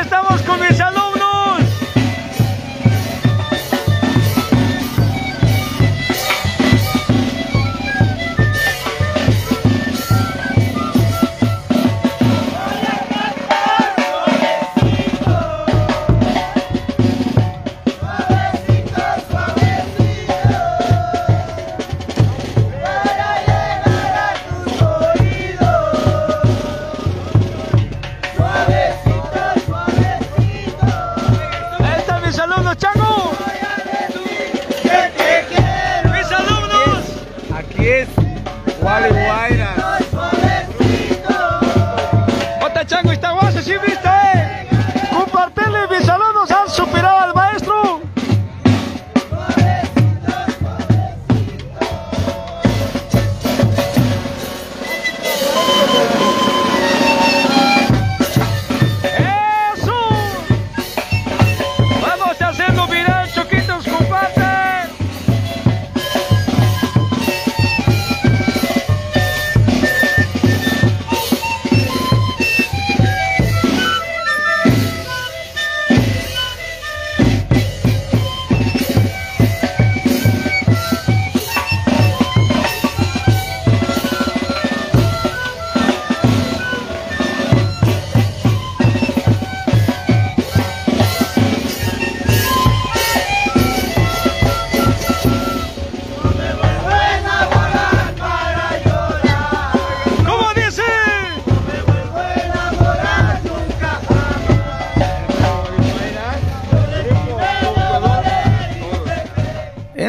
estamos con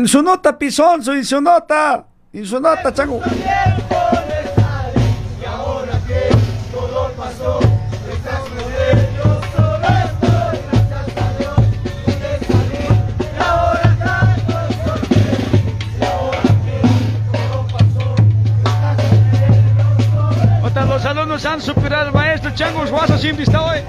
En su nota, Pisonzo, en su nota. En su nota, chango. Los alumnos han superado al maestro Chango Guasa siempre está hoy.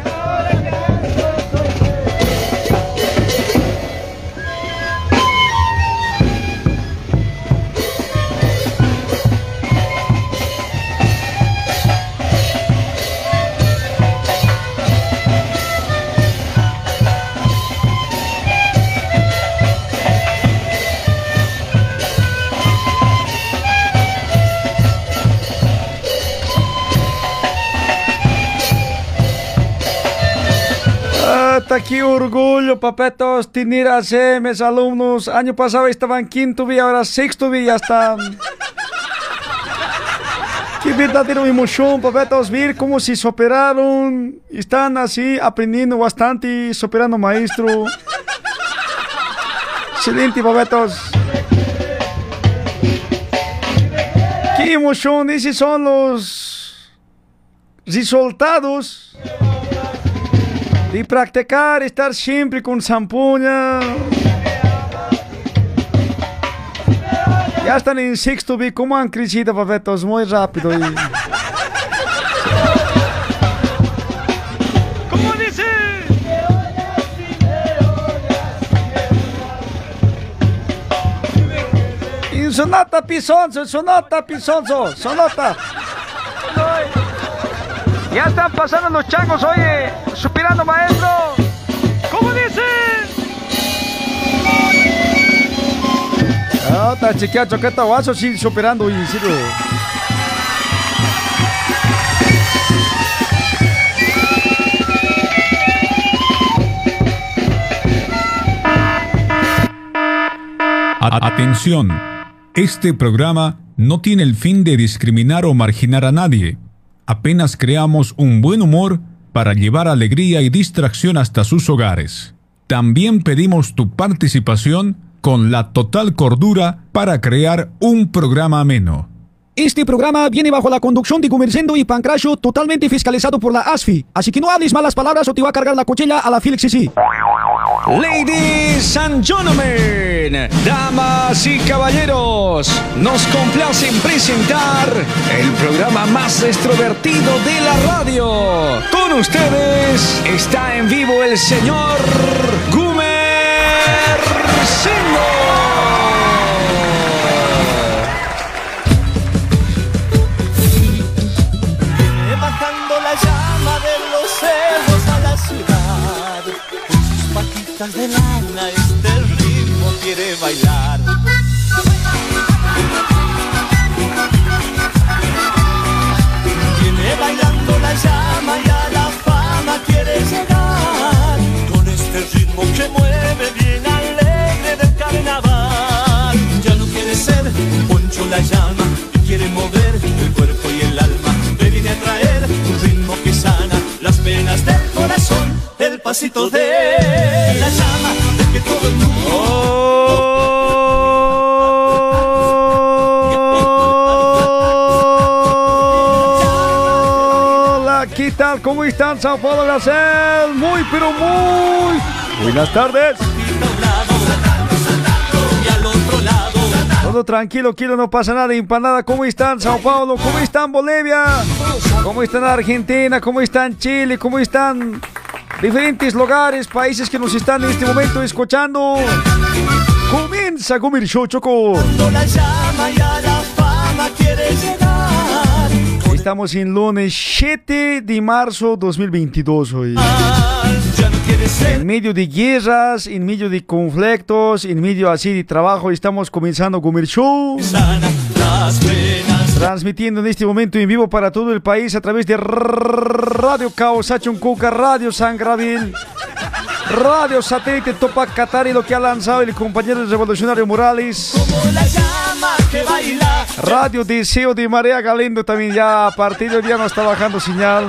Hasta aquí orgullo, papetos, tiniras, eh, mis alumnos. Año pasado estaban quinto día, ahora sexto día, ya están. Qué verdadera emoción, papetos, ver cómo se superaron. Están así aprendiendo bastante y superando maestro. Excelente, papetos. Qué emoción, esos son los resultados de practicar, estar siempre con zampuña. Ya están en sexto B, ¿cómo han crecido, papetos? Muy rápido. y- ¿Cómo dice? En sonata pisonzo, en sonata pisonzo, sonata. Ya están pasando los changos, oye, superando maestro. ¿Cómo dice? Ah, está chiquita, choqueta, guaso, sí, superando, y sí, A- Atención, este programa no tiene el fin de discriminar o marginar a nadie. Apenas creamos un buen humor para llevar alegría y distracción hasta sus hogares. También pedimos tu participación con la total cordura para crear un programa ameno. Este programa viene bajo la conducción de Gumercendo y Pancracio, totalmente fiscalizado por la ASFI. Así que no hables malas palabras o te va a cargar la cuchilla a la Felix sí. Ladies and gentlemen, damas y caballeros, nos complace en presentar el programa más extrovertido de la radio. Con ustedes está en vivo el señor Gumer de lana este ritmo quiere bailar. Viene bailando la llama y a la fama quiere llegar. Con este ritmo que mueve bien alegre del carnaval. Ya no quiere ser un poncho la llama y quiere mover el cuerpo y el alma penas del corazón. El pasito de la llama, de que todo el mundo. Hola, ¿qué tal? ¿Cómo están, Sao Paulo, Brasil? Muy, pero muy buenas tardes. Todo tranquilo, kilo, no pasa nada, empanada. ¿Cómo están, Sao Paulo? ¿Cómo están, Bolivia? ¿Cómo están Argentina? ¿Cómo están Chile? ¿Cómo están diferentes lugares, países que nos están en este momento escuchando? Comienza comer show, Choco. Estamos en lunes 7 de marzo 2022 hoy. En medio de guerras, en medio de conflictos, en medio así de trabajo, estamos comenzando a comer show. Transmitiendo en este momento en vivo para todo el país a través de Radio Caos, Achuncuca, Radio San Gabriel, Radio Satélite Topac Qatar y lo que ha lanzado el compañero revolucionario Morales. Radio Deseo de Marea Galindo también ya a partir del día no está bajando señal.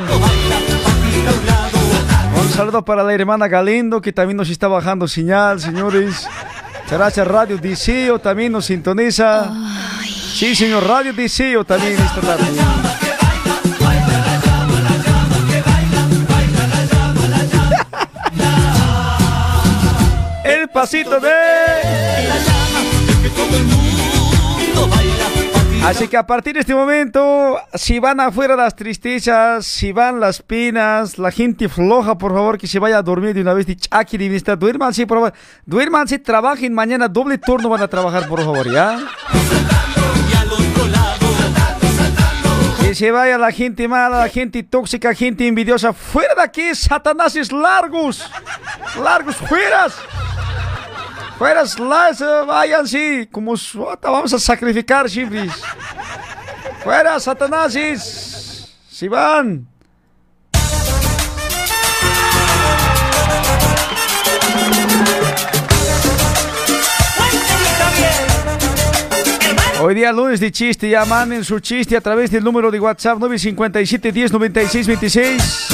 Un saludo para la hermana Galindo que también nos está bajando señal, señores. Gracias Radio Deseo también nos sintoniza. Sí, señor, Radio Deseo también esta tarde. El pasito de... Así que a partir de este momento, si van afuera las tristezas, si van las penas, la gente floja, por favor, que se vaya a dormir de una vez. Aquí de vista, duerman, sí, por favor. Duerman, sí, trabajen mañana, doble turno van a trabajar, por favor, ¿ya? Que se vaya la gente mala, la gente tóxica, gente envidiosa. Fuera de aquí, satanáses largos. Largos, fueras. Fueras, las, eh, vayan, sí. Como suata, vamos a sacrificar, chifris. Fuera, satanáses. Si van. Hoy día lunes de chiste, ya manden su chiste a través del número de WhatsApp 957 10 96 26.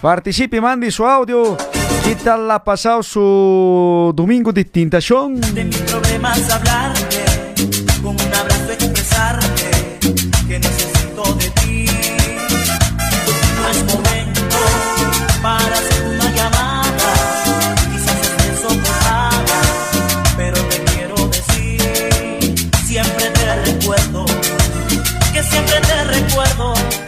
Participe, mande su audio. ¿Qué tal ha pasado su domingo de tintación?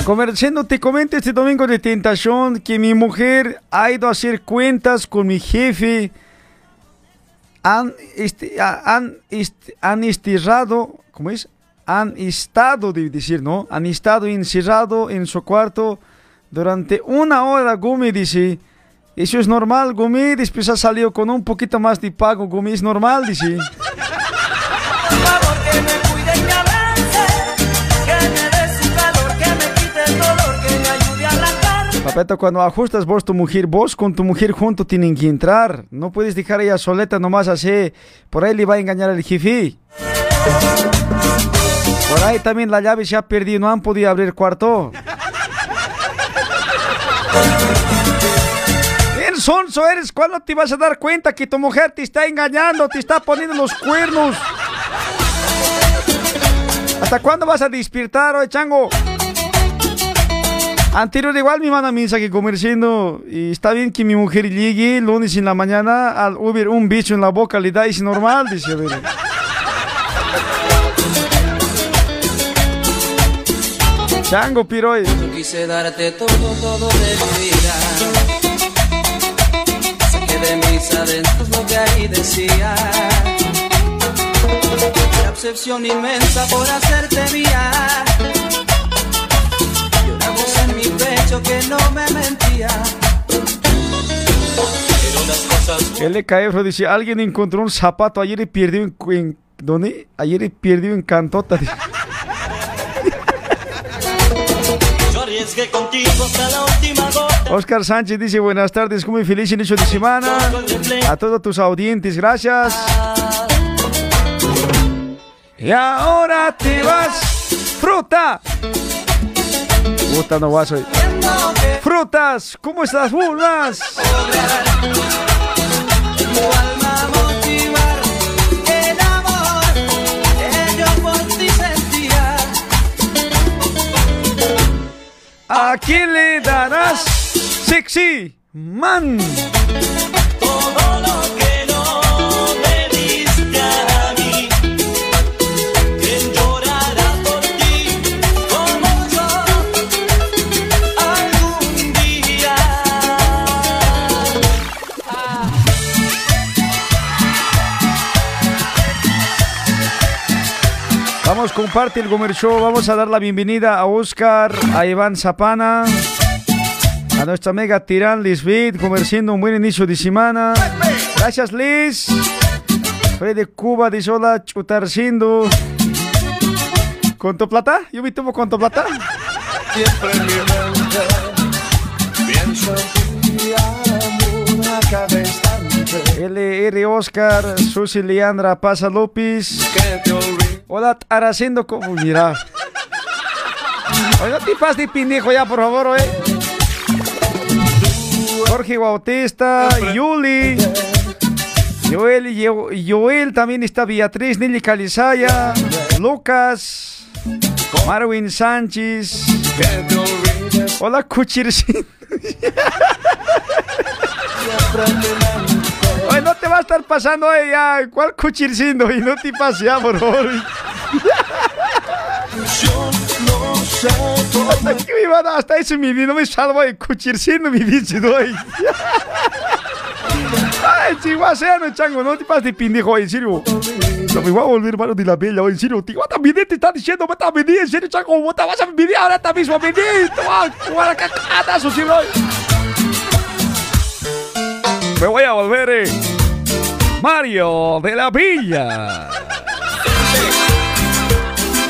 Comerciando, te comento este domingo de tentación que mi mujer ha ido a hacer cuentas con mi jefe. Han, este, han, este, han estirrado, ¿cómo es? Han estado, debe decir, ¿no? Han estado encerrado en su cuarto durante una hora, Gumi dice. Eso es normal, Gumi. Después ha salido con un poquito más de pago, Gumi. Es normal, dice. Papeta, cuando ajustas vos tu mujer, vos con tu mujer junto tienen que entrar. No puedes dejar ella soleta nomás así. Por ahí le va a engañar el jefe. Por ahí también la llave se ha perdido, no han podido abrir cuarto. Bien sonso eres, ¿cuándo te vas a dar cuenta que tu mujer te está engañando, te está poniendo los cuernos? ¿Hasta cuándo vas a despertar, oye, chango? Anterior igual mi manda mensaje comerciando y está bien que mi mujer llegue lunes en la mañana al Uber un bicho en la boca le da y es normal, dice a ver. Chango piroy. Quise darte todo, todo de mi vida. Saqué de mis adentros lo que ahí decía. La obsesión inmensa por hacerte mía. Pecho que no me mentía. Pero las cosas LKF dice, alguien encontró un zapato ayer y perdió en... en ¿Dónde? Ayer y perdió en Cantota. dice. Yo arriesgué contigo hasta la última gota. Oscar Sánchez dice, buenas tardes, muy feliz inicio de semana. A todos tus audientes, gracias. Y ahora te vas, fruta. Puta, no vas hoy. Frutas, ¿cómo estás, burlas? Tu alma motivar el amor que yo por ti sentía. ¿A quién le darás sexy man? Comparte el Gomer Show. Vamos a dar la bienvenida a Oscar, a Iván Zapana, a nuestra amiga Tirán Lisbeth, comerciando un buen inicio de semana. Gracias, Liz. Freddy Cuba dice hola, chutarcindo. ¿Con tu plata? Yo me tomo con tu plata. Siempre en mi mente pienso en ti, amor, a cada instante. LR Oscar, Susi Leandra Pasa López. Que te. Hola, Aracendo, como mira. Oye, no te pases de pendejo ya, por favor, eh. Jorge Bautista, Yuli, Joel, Joel, también está Beatriz, Nelly Calizaya, Lucas, Marwin Sánchez. Hola, Cuchircín. Oye, no te va a estar pasando eh, ya. ¿Cuál cuchircindo? Y no te pases ya, por favor. Hasta a- hasta eso mi no me salvo de cuchirciendo mi bicho, doy. Ay, chihuahua, chango, no te pases de pendejo, en serio. No me voy a volver mano de la bella, en serio. Tío, también te está diciendo, me venir, en serio, chango. ¿Vos te vas a venir ahora mismo a venir? Te vas a jugar a cacatazo, sí, doy. Me voy a volver, eh. Mario de la Villa.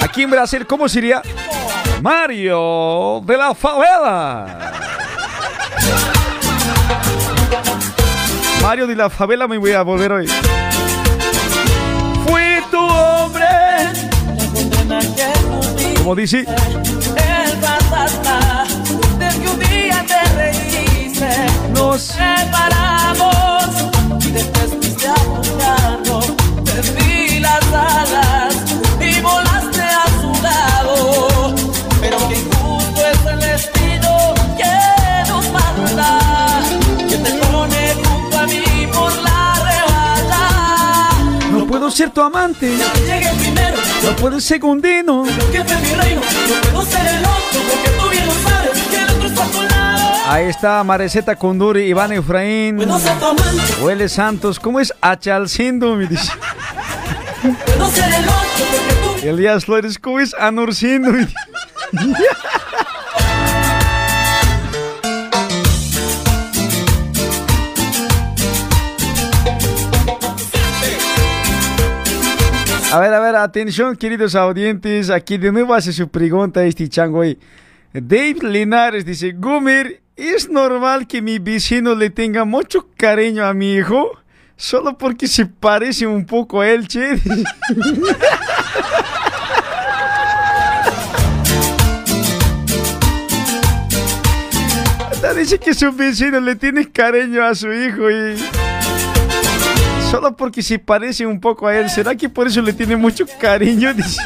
Aquí en Brasil, ¿cómo sería? Mario de la favela. Mario de la favela me voy a volver hoy. Fui tu hombre. Como dice, nos separamos y después fuiste a buscarlo. Perdí las alas y volaste a su lado. Pero que injusto es el destino que nos manda, que te pone junto a mí por la rebaja. no puedo ser tu amante. Que llegue primero, No puedo ser segundino. No puedo ser el otro Ahí está Mareceta Conduri, Iván Efraín, Huele Santos. ¿Cómo es? Achalcindo, me dice. Elías Flores, ¿cómo es? Anorcindo. me dice. A ver, a ver, atención, queridos audientes. Aquí de nuevo hace su pregunta este chango ahí. Dave Linares dice: Gumer, ¿es normal que mi vecino le tenga mucho cariño a mi hijo? Solo porque se parece un poco a él, che. Dice que su vecino le tiene cariño a su hijo y. Solo porque se parece un poco a él. ¿Será que por eso le tiene mucho cariño? Dice.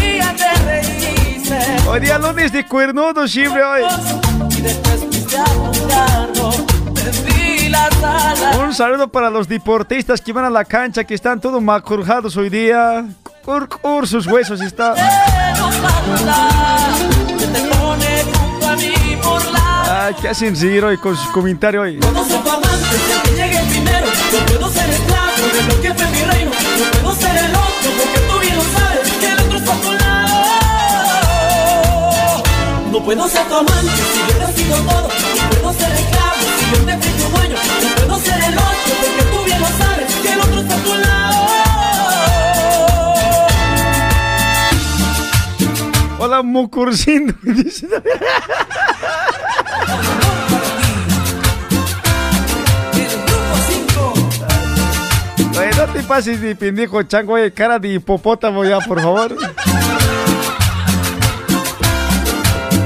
Hoy día lunes de cuernudo siempre hoy. Un saludo para los deportistas que van a la cancha, que están todos macurjados hoy día. Cur, cur, sus huesos está. Que nos manda, que te pone junto a mí por la Ay, ¿qué hacen reír hoy con sus comentarios hoy? Ser tu amante, el que llegue primero. No puedo ser esclavo de lo que fue mi reino. No puedo ser el otro, porque tú puedo ser tu amante si yo he sido todo. No puedo ser esclavo yo te fui tu dueño, no puedo ser el otro, porque tú bien lo sabes, que el otro está a tu lado. Hola. El 5. Oye, no te pases de pendejo, chango, oye, cara de hipopótamo ya, por favor.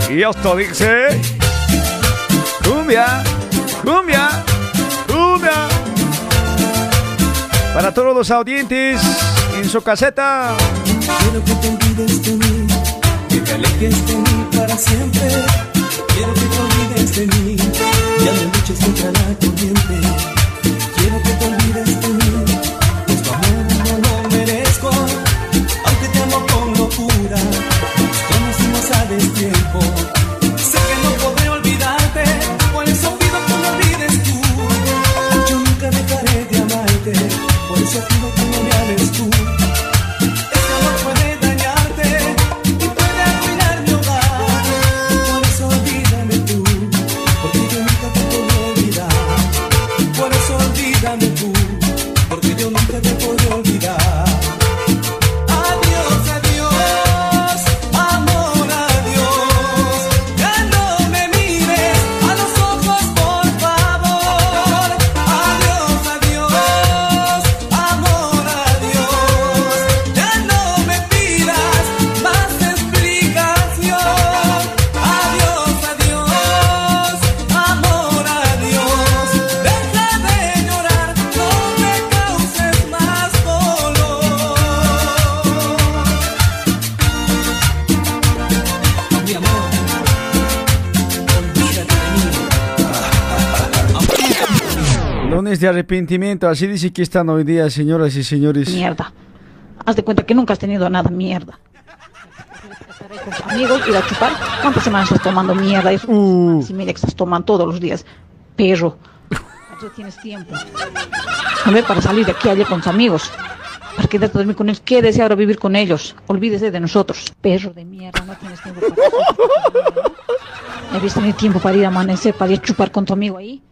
Y esto dice... Cumbia, cumbia, cumbia. Para todos los audientes en su caseta. Quiero que te olvides de mí, que te alejes de mí para siempre. Quiero que te olvides de mí, ya no luches contra la corriente. Quiero que te olvides de mí, eso de arrepentimiento, así dice que están hoy día, señoras y señores. Mierda. Haz de cuenta que nunca has tenido nada, mierda. Con tus amigos, ir a chupar. ¿Cuántas semanas estás tomando mierda? Eso, Uh. Si mira que estás tomando todos los días. Perro. Ya tienes tiempo. A ver, para salir de aquí ayer con tus amigos. Para quedarte a dormir con ellos. Quédese ahora vivir con ellos. Olvídese de nosotros. Perro de mierda, no tienes tiempo para eso. ¿Ya viste tener tiempo para ir a amanecer, para ir a chupar con tu amigo ahí?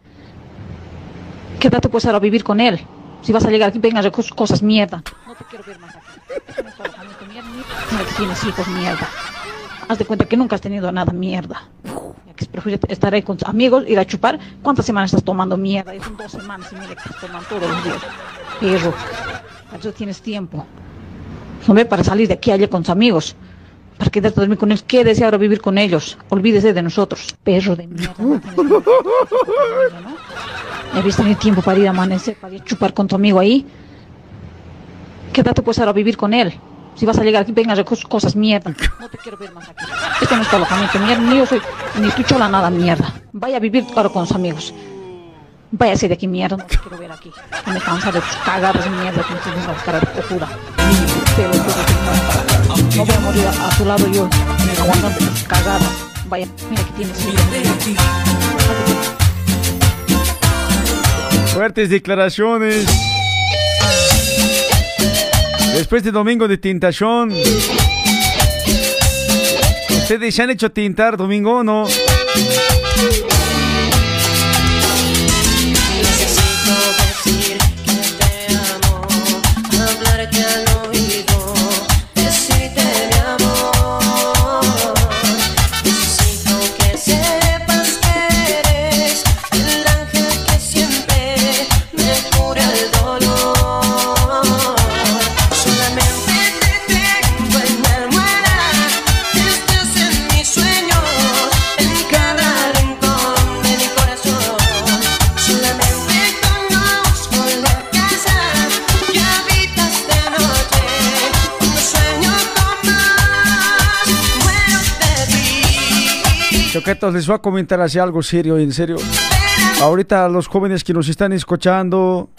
Quédate pues ahora a vivir con él. Si vas a llegar aquí, vengas a cos- cosas mierda. No te quiero ver más aquí. No es alojamiento mierda, que tienes hijos mierda. Haz de cuenta que nunca has tenido nada mierda. Preferible estar ahí con tus amigos, ir a chupar. ¿Cuántas semanas estás tomando mierda? Son dos semanas y mira que estás tomando todos los días. Para eso tienes tiempo. Hombre, para salir de aquí ayer con tus amigos. Para quedarte a dormir con ellos. Quédese ahora vivir con ellos. Olvídese de nosotros. Perro de mierda. No ¿no? Viste tener tiempo para ir a amanecer, para ir a chupar con tu amigo ahí. Quédate pues ahora vivir con él. Si vas a llegar aquí, vengas a cos- cosas mierda. No te quiero ver más aquí. Esto no es tu alojamiento mierda, ni yo soy, ni tu chola nada mierda. Vaya a vivir ahora con sus amigos. Váyase de aquí mierda, no te quiero ver aquí. Que me cansa de tus cagadas mierda que me tienes la cara de tu- no voy a morir a, a tu lado yo, aguantando tus cagadas. Vaya, mira que tienes. Fuertes declaraciones. Después de domingo de tintación. ¿Ustedes se han hecho tintar domingo o no? Les voy a comentar así algo serio, en serio. Ahorita los jóvenes que nos están escuchando,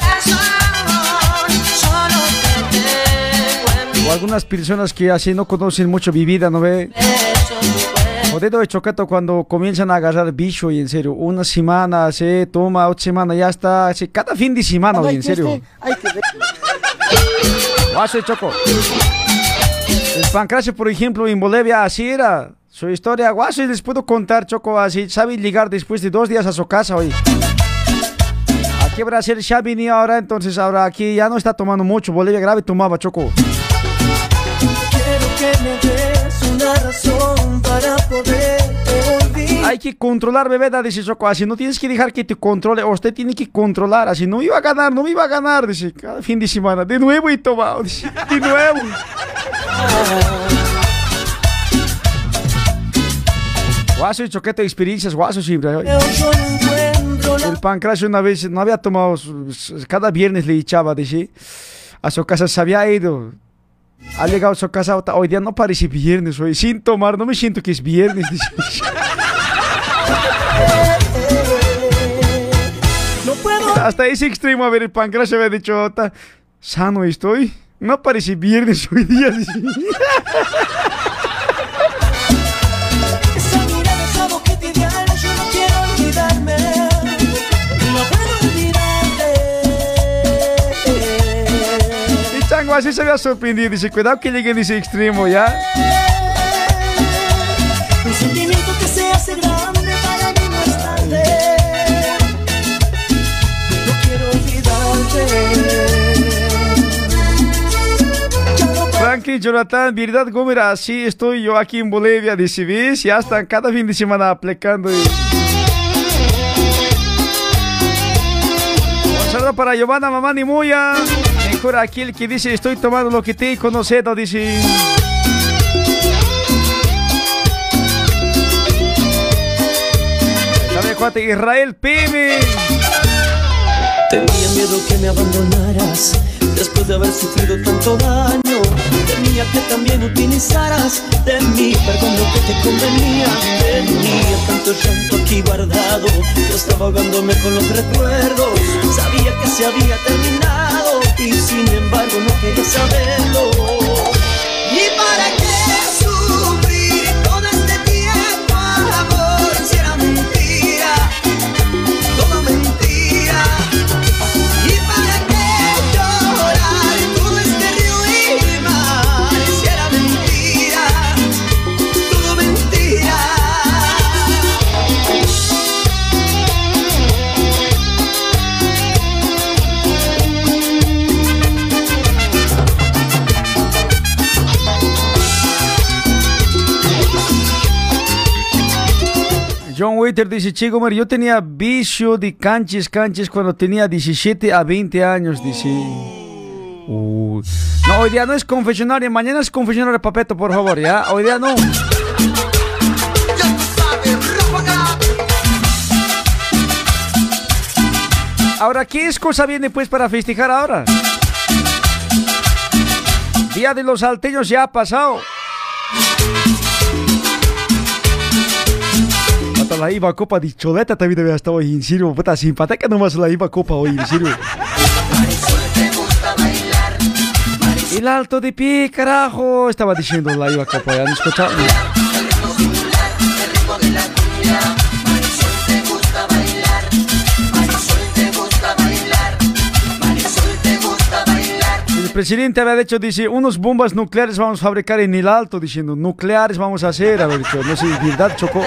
o algunas personas que así no conocen mucho mi vida, ¿no ve? cuerpo. Jodido de choqueto cuando comienzan a agarrar bicho y en serio, una semana, se toma, otra semana, ya está, así, cada fin de semana, oye, en serio. Guaso de choco. El pancracio, por ejemplo, en Bolivia, así era. Su historia, guaso, y les puedo contar, choco, así, sabe llegar después de dos días a su casa, oye. que Brasil ya venía ahora, entonces ahora aquí ya no está tomando mucho. Bolivia grave tomaba Choco. Quiero que me des una razón para poder olvidar. Hay que controlar, bebé, da, dice Choco. Así no tienes que dejar que te controle. Usted tiene que controlar. Así no iba a ganar, no me iba a ganar. Dice, cada fin de semana. De nuevo y tomado. Dice, de nuevo. Guaso y choquete de experiencias, guaso la El pancracio una vez no había tomado, cada viernes le echaba, dice, a su casa se había ido. Ha llegado a su casa, hoy día no parece viernes, hoy sin tomar, no me siento que es viernes. Hasta ese extremo, a ver, el pancracio había dicho, sano estoy, no parece viernes hoy día. Así se había sorprendido, dice, cuidado que llegue ese extremo, ¿ya? Un sentimiento que se hace grande para mí no es tarde. No quiero olvidarte. Ya no puedo Franklin, Jonathan, verdad, Gómez, así estoy yo aquí en Bolivia, dice, ¿ves? Ya están cada fin de semana aplicando. Un saludo para Giovanna, mamá ni Mejor aquel que dice, estoy tomando lo que te he conocido, dice. ¿Sabe cuate? Israel Pime. Tenía miedo que me abandonaras después de haber sufrido tanto daño. Temía que también utilizaras de mí, perdón lo que te convenía. Tenía tanto llanto aquí guardado, yo estaba ahogándome con los recuerdos. Sabía que se había terminado y sin embargo no quería saberlo. Waiter dice, chico, Mar, yo tenía vicio de canches, canches cuando tenía 17 a 20 años, dice. No, hoy día no es confesionario, mañana es confesionario, papeto, por favor, ¿ya? Hoy día no. Ahora, ¿qué excusa viene pues para festejar ahora? Día de los salteños ya ha pasado. La IVA Copa de Choleta también debe estar hoy, en serio. Puta, simpática nomás la IVA Copa hoy, en serio. El alto de pie, carajo. Estaba diciendo la IVA Copa, ¿ya han escuchado? El presidente había dicho, dice, unos bombas nucleares vamos a fabricar en el alto, diciendo, nucleares vamos a hacer, había dicho, no sé, ¿verdad, Chocó?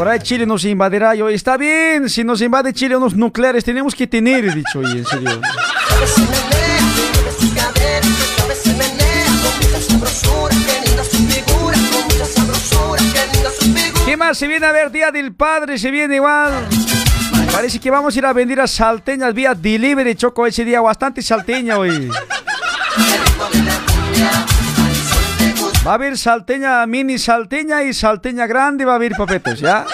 Por ahí Chile nos invadirá, yo, está bien, si nos invade Chile unos nucleares, tenemos que tener, he dicho, y en serio. ¿Qué más? Se viene a ver Día del Padre, se viene igual. Parece que vamos a ir a vender a salteñas vía delivery, Choco, ese día bastante salteña hoy. Va a haber salteña, mini salteña y salteña grande va a haber papetos, ¿ya?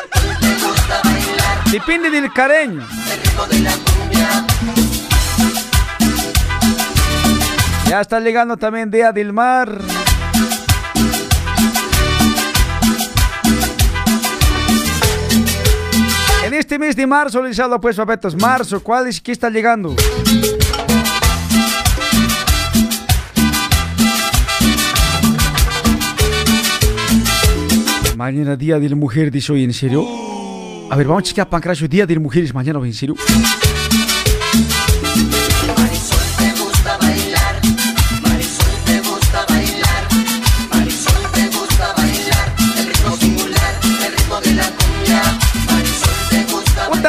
Depende del careño. Ya está llegando también Día del Mar. En este mes de marzo, hablo pues, papetos. Marzo, ¿cuál es que está llegando? Mañana Día de la Mujer, dice hoy, ¿en serio? A ver, vamos a chequear Pancracio, Día de las Mujeres mañana, ¿en serio?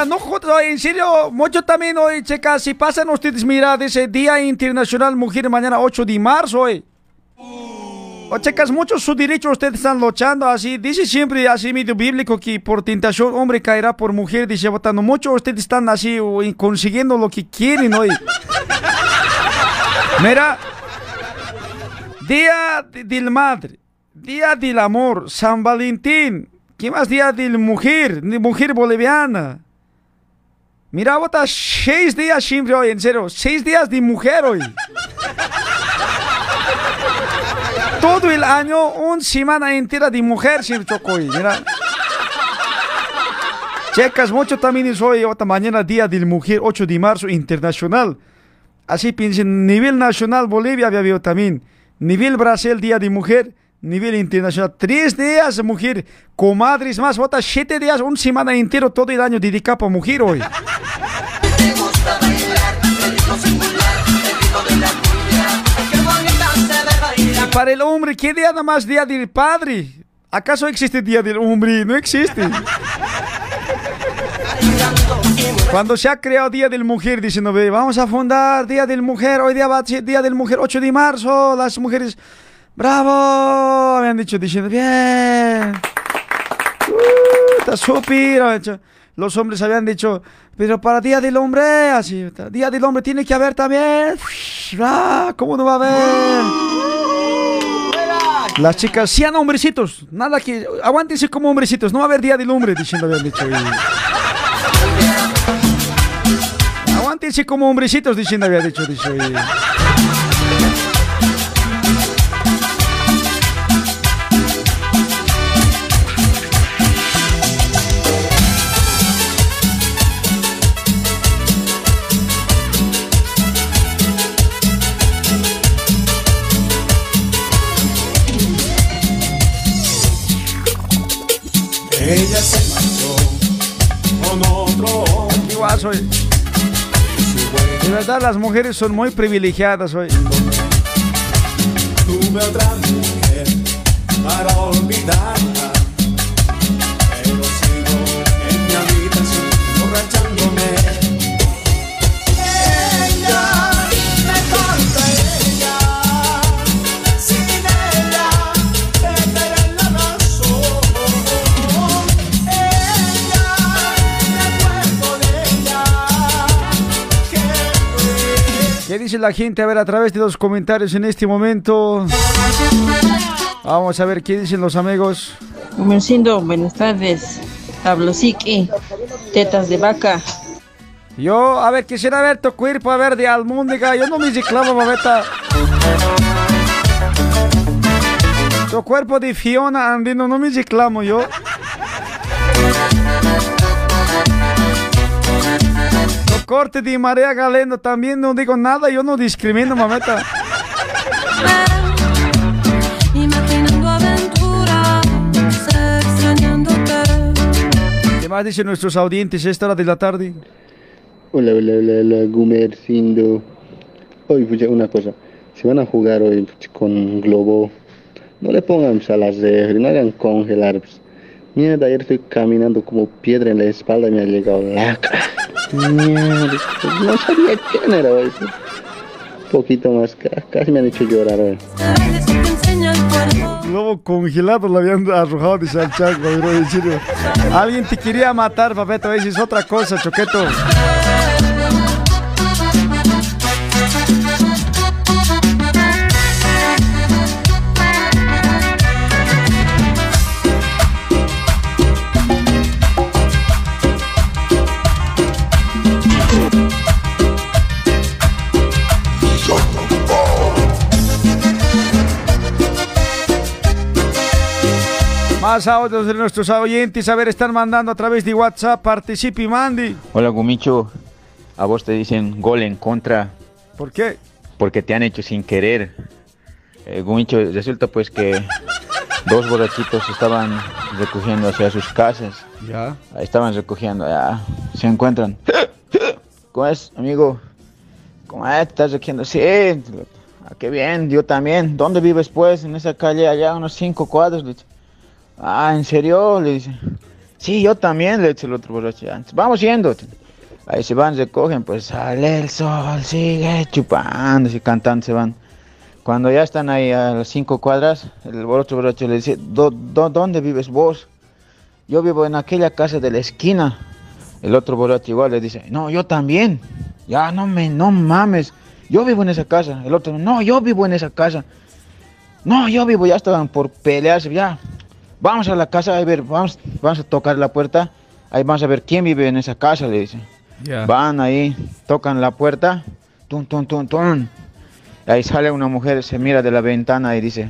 No jodas, en serio, mucho también hoy, chicas, si pasan ustedes, mira, dice Día Internacional Mujer mañana 8 de marzo hoy. O chicas, muchos sus derechos ustedes están luchando así. Dice siempre así medio bíblico que por tentación hombre caerá por mujer. Dice votando. Muchos ustedes están así o, consiguiendo lo que quieren hoy. Mira, Día de- del Madre, Día del Amor, San Valentín. ¿Qué más Día del Mujer? De mujer boliviana. Mira, bota seis días siempre hoy, en serio. Seis días de mujer hoy. Todo el año, una semana entera de mujer siempre chocó hoy, mira. Checas mucho también es hoy, otra mañana, Día del Mujer, 8 de marzo, internacional. Así piensen, nivel nacional Bolivia había habido también. Nivel Brasil, Día de Mujer. Nivel internacional, tres días mujer, comadres más, otra siete días, una semana entero, todo el año dedicado a mujer hoy. Para el hombre, ¿qué día nada más día del padre? ¿Acaso existe día del hombre? No existe. Cuando se ha creado Día del Mujer, diciendo, ve, vamos a fundar Día del Mujer, hoy día va a ser Día del Mujer, 8 de marzo, las mujeres, bravo, habían dicho, diciendo, bien, Uh, está súper, los hombres habían dicho, pero para Día del Hombre, así, Día del Hombre tiene que haber también, ah, ¿cómo no va a haber? Las chicas, sean hombrecitos, nada que, aguántense como hombrecitos, no va a haber Día del Hombre, diciendo, habían dicho. y- Aguántense como hombrecitos, diciendo, había dicho, dicho. y- Ella se marchó con otro hombre. Igual soy. De verdad, las mujeres son muy privilegiadas hoy. Tuve otra mujer para olvidarla. ¿Qué dice la gente? A ver, a través de los comentarios en este momento. Vamos a ver qué dicen los amigos. Comercindo, buenas tardes. Pablo Sique, tetas de vaca. Yo, a ver, quisiera ver tu cuerpo, a ver, de almóndiga. Yo no me reclamo, mameta. Tu cuerpo de Fiona andino, no me reclamo yo. Corte de María Galeno también no digo nada, yo no discrimino, mameta. ¿Qué más dicen nuestros audientes a esta hora de la tarde? Hola, hola, hola, hola, Gumercindo. Hoy, pucha, una cosa. Si van a jugar hoy con globo, no le pongan pues, a las refri, no hagan congelar. pues. Mierda, ayer estoy caminando como piedra en la espalda y me ha llegado lacra. Mierda, no sabía quién era hoy. Un poquito más, ca- casi me han hecho llorar hoy. Lobo congelado lo habían arrojado de Santiago, bro, serio. Alguien te quería matar, papeta, esa es otra cosa, choqueto. Más audios de nuestros oyentes, a ver, están mandando a través de WhatsApp, participe y mande. Hola Gumicho, a vos te dicen gol en contra ¿Por qué? porque te han hecho sin querer. Eh, Gumicho, resulta pues que dos borrachitos estaban recogiendo hacia sus casas. Ya. Ahí estaban recogiendo, ya. Se encuentran. ¿Cómo es, amigo? ¿Cómo es? ¿Estás recogiendo? Sí. Ah, qué bien, yo también. ¿Dónde vives pues? En esa calle allá, unos cinco cuadros. Ah, ¿en serio? Le dice. Sí, yo también, le dice el otro borracho. "Ya, Vamos yendo. Ahí se van, recogen, pues sale el sol, sigue chupando y cantando, se van. Cuando ya están ahí a las cinco cuadras, el otro borracho le dice, "¿Dó- dó- ¿dónde vives vos? Yo vivo en aquella casa de la esquina. El otro borracho igual le dice, no, yo también. Ya no me, no mames. Yo vivo en esa casa. El otro, no, yo vivo en esa casa. No, yo vivo, ya estaban por pelearse, ya. Vamos a la casa a ver, vamos, vamos a tocar la puerta. Ahí vamos a ver quién vive en esa casa, le dice. Ya. Van ahí, tocan la puerta, tun, tun, tun. Y ahí sale una mujer, se mira de la ventana y dice,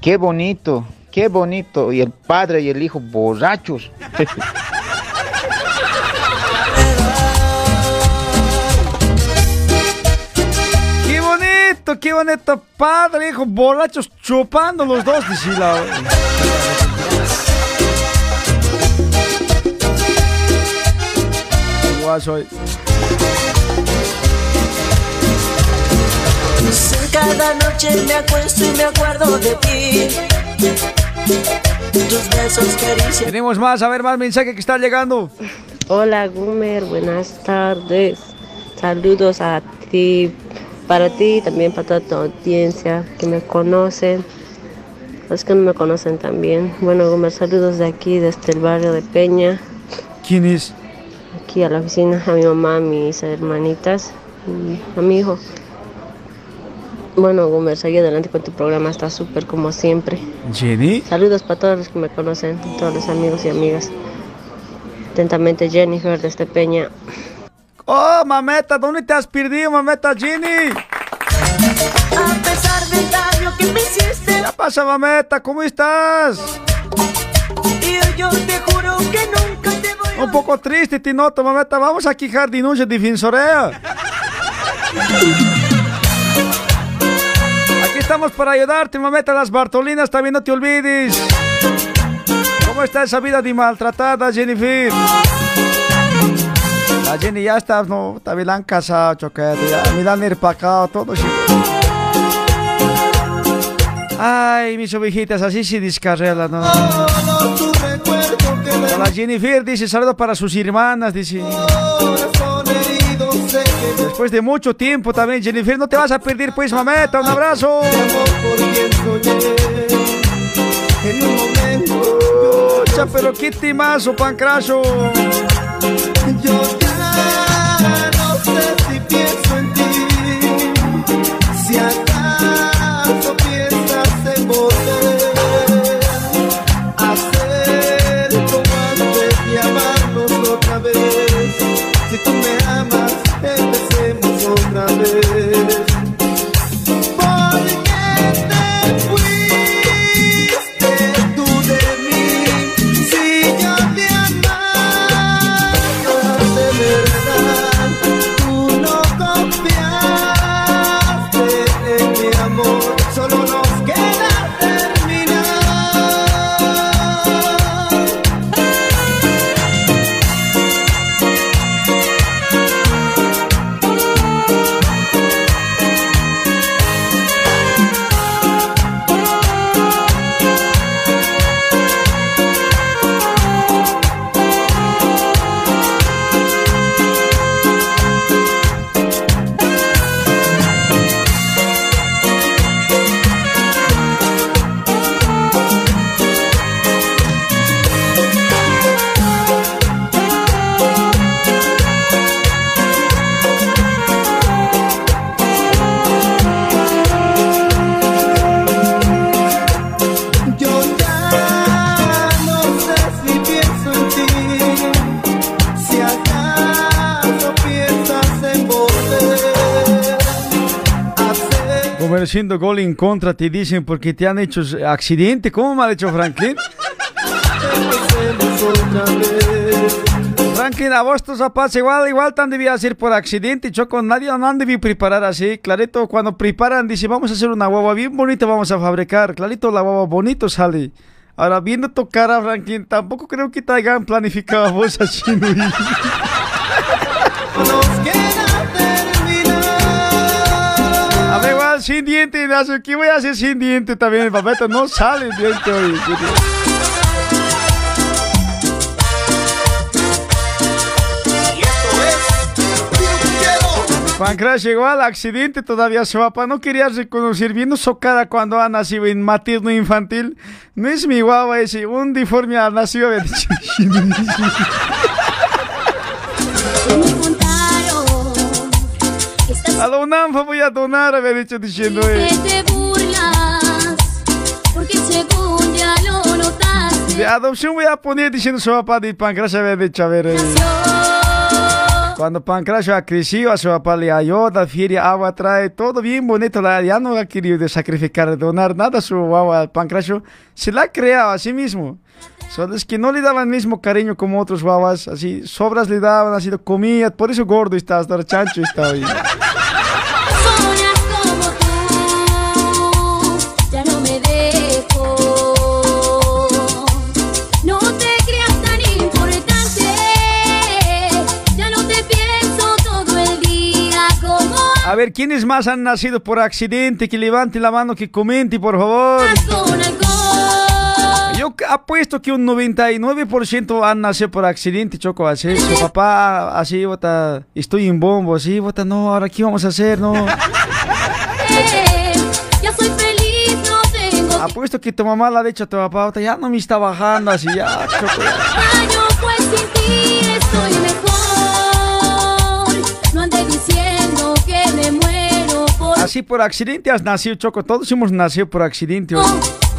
qué bonito, qué bonito. Y el padre y el hijo borrachos. Qué bonito, qué bonito, padre, hijo, borrachos chupando los dos, dice la... Igual soy. Cada noche me acuesto y me acuerdo de ti. Tus besos, caricias. Tenemos más, a ver, más mensaje que está llegando. Hola Gumer, buenas tardes. Saludos a ti, para ti y también para toda tu audiencia que me conocen, los que no me conocen también. Bueno Gumer, saludos de aquí, desde el barrio de Peña, ¿Quién es? Aquí a la oficina, a mi mamá, a mis hermanitas, y a mi hijo. Bueno Gumer, sigue adelante con tu programa, está súper como siempre. Jenny. Saludos para todos los que me conocen, todos los amigos y amigas. Atentamente Jennifer desde Peña. Oh, mameta, ¿dónde te has perdido, mameta Jenny? A pesar del daño que me hiciste, ¿Qué pasa, mameta? ¿Cómo estás? y yo te juro que nunca te Un poco triste, te noto, mameta. Vamos a quijar denuncia defensorea. Aquí estamos para ayudarte, mameta. Las Bartolinas también no te olvides. ¿Cómo está esa vida de maltratada, Jennifer? La Jenny ya está, no, también la han casado, choquete. Ya, me la han irpacado, todo. sí. Ay, mis ovejitas, así se descarrela, ¿no? Para la Jennifer dice saludos para sus hermanas, dice. Después de mucho tiempo también, Jennifer, no te vas a perder, pues, mameta, un abrazo. Pero qué timazo, pancraso. Yo Comerciando gol en contra, te dicen porque te han hecho accidente. ¿Cómo me ha dicho Franklin? Franklin, a vos tus zapatos igual, igual tan debía hacer por accidente. Con nadie no han debido preparar así. Clarito, cuando preparan, dice, vamos a hacer una guagua bien bonita, vamos a fabricar. Clarito, la guagua bonito sale. Ahora, viendo tu cara, Franklin, tampoco creo que te hayan planificado vos así. sin diente, ¿qué voy a hacer sin diente también? El no sale diente hoy. Pancras llegó al accidente todavía su papá no quería reconocer viendo cara cuando ha nacido en infantil. No es mi guagua ese, un deforme ha nacido. A la voy a donar, había dicho diciendo él. Te burlas, porque según ya lo notaste. De adopción voy a poner diciendo su papá de Pancras había dicho, a ver. eh. Cuando Pancracio ha crecido, a su papá le ayuda, feria, agua, trae todo bien bonito. La, ya no ha querido de sacrificar, donar nada a su agua al Pancracio. Se la ha creado a sí mismo. Solo es que no le daban el mismo cariño como otros guaguas. Así, sobras le daban, así lo comía. Por eso gordo está, hasta chancho está hoy. Ver, ¿quiénes más han nacido por accidente? Que levante la mano, que comente, por favor. Yo apuesto que un 99% han nacido por accidente, Choco. Así, su papá, así, bota, estoy en bombo, así, bota, no, ahora qué vamos a hacer, no. Eh, Ya soy feliz, no tengo Apuesto que tu mamá le ha dicho a tu papá, bota, ya no me está bajando, así, ya, Choco. Por Así por accidente has nacido, Choco. Todos hemos nacido por accidente. hoy.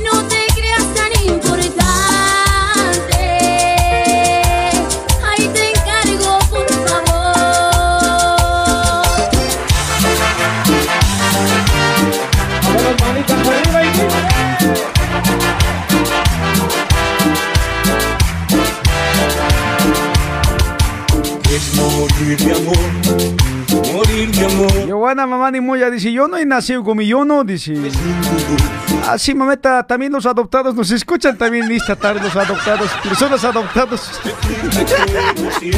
No te creas tan importante. Ahí te encargo, por favor. Es morir de amor, morir de amor. Giovanna mamá ni moya dice, yo no he nacido como yo no, dice. Así, mameta, también los adoptados nos escuchan también esta tarde, los adoptados, personas adoptados. Sí,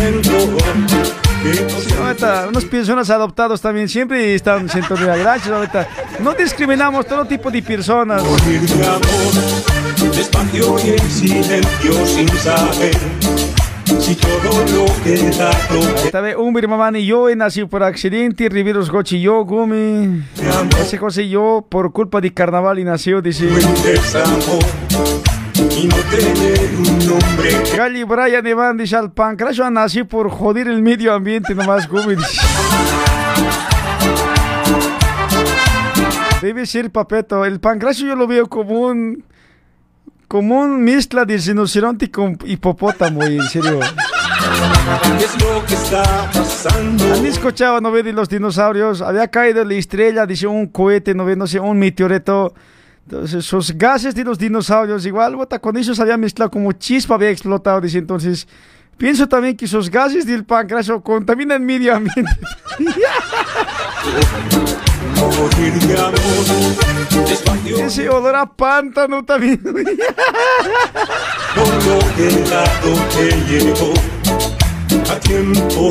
mameta, unos personas adoptados también siempre están en sintonía. Gracias, mameta. No discriminamos todo tipo de personas. Morir de amor, despacio y en silencio sin saber si todo lo que dado Esta vez Umber mamá ni yo he nacido por accidente, Riveros Gochi yo, Gumi. Ese José yo por culpa de carnaval y nació, dice. y no tener un nombre. Gali Brian Evan dice al pancracio nacido por joder el medio ambiente nomás, Gumi. Debe ser papeto. El pancracio yo lo veo como un como un mezcla de rinoceronte con hipopótamo, en serio. ¿Qué es lo que está pasando? ¿Han escuchado, no ve, de los dinosaurios? Había caído la estrella, dice un cohete, no ve, no sé, un meteorito. Entonces, sus gases de los dinosaurios, igual, bota, con eso se había mezclado como chispa, había explotado, dice entonces. Pienso también que sus gases del pancracio contaminan el medio ambiente. Morir de amor, Ese olor a pántano también. por lo que he dado que llegó a tiempo.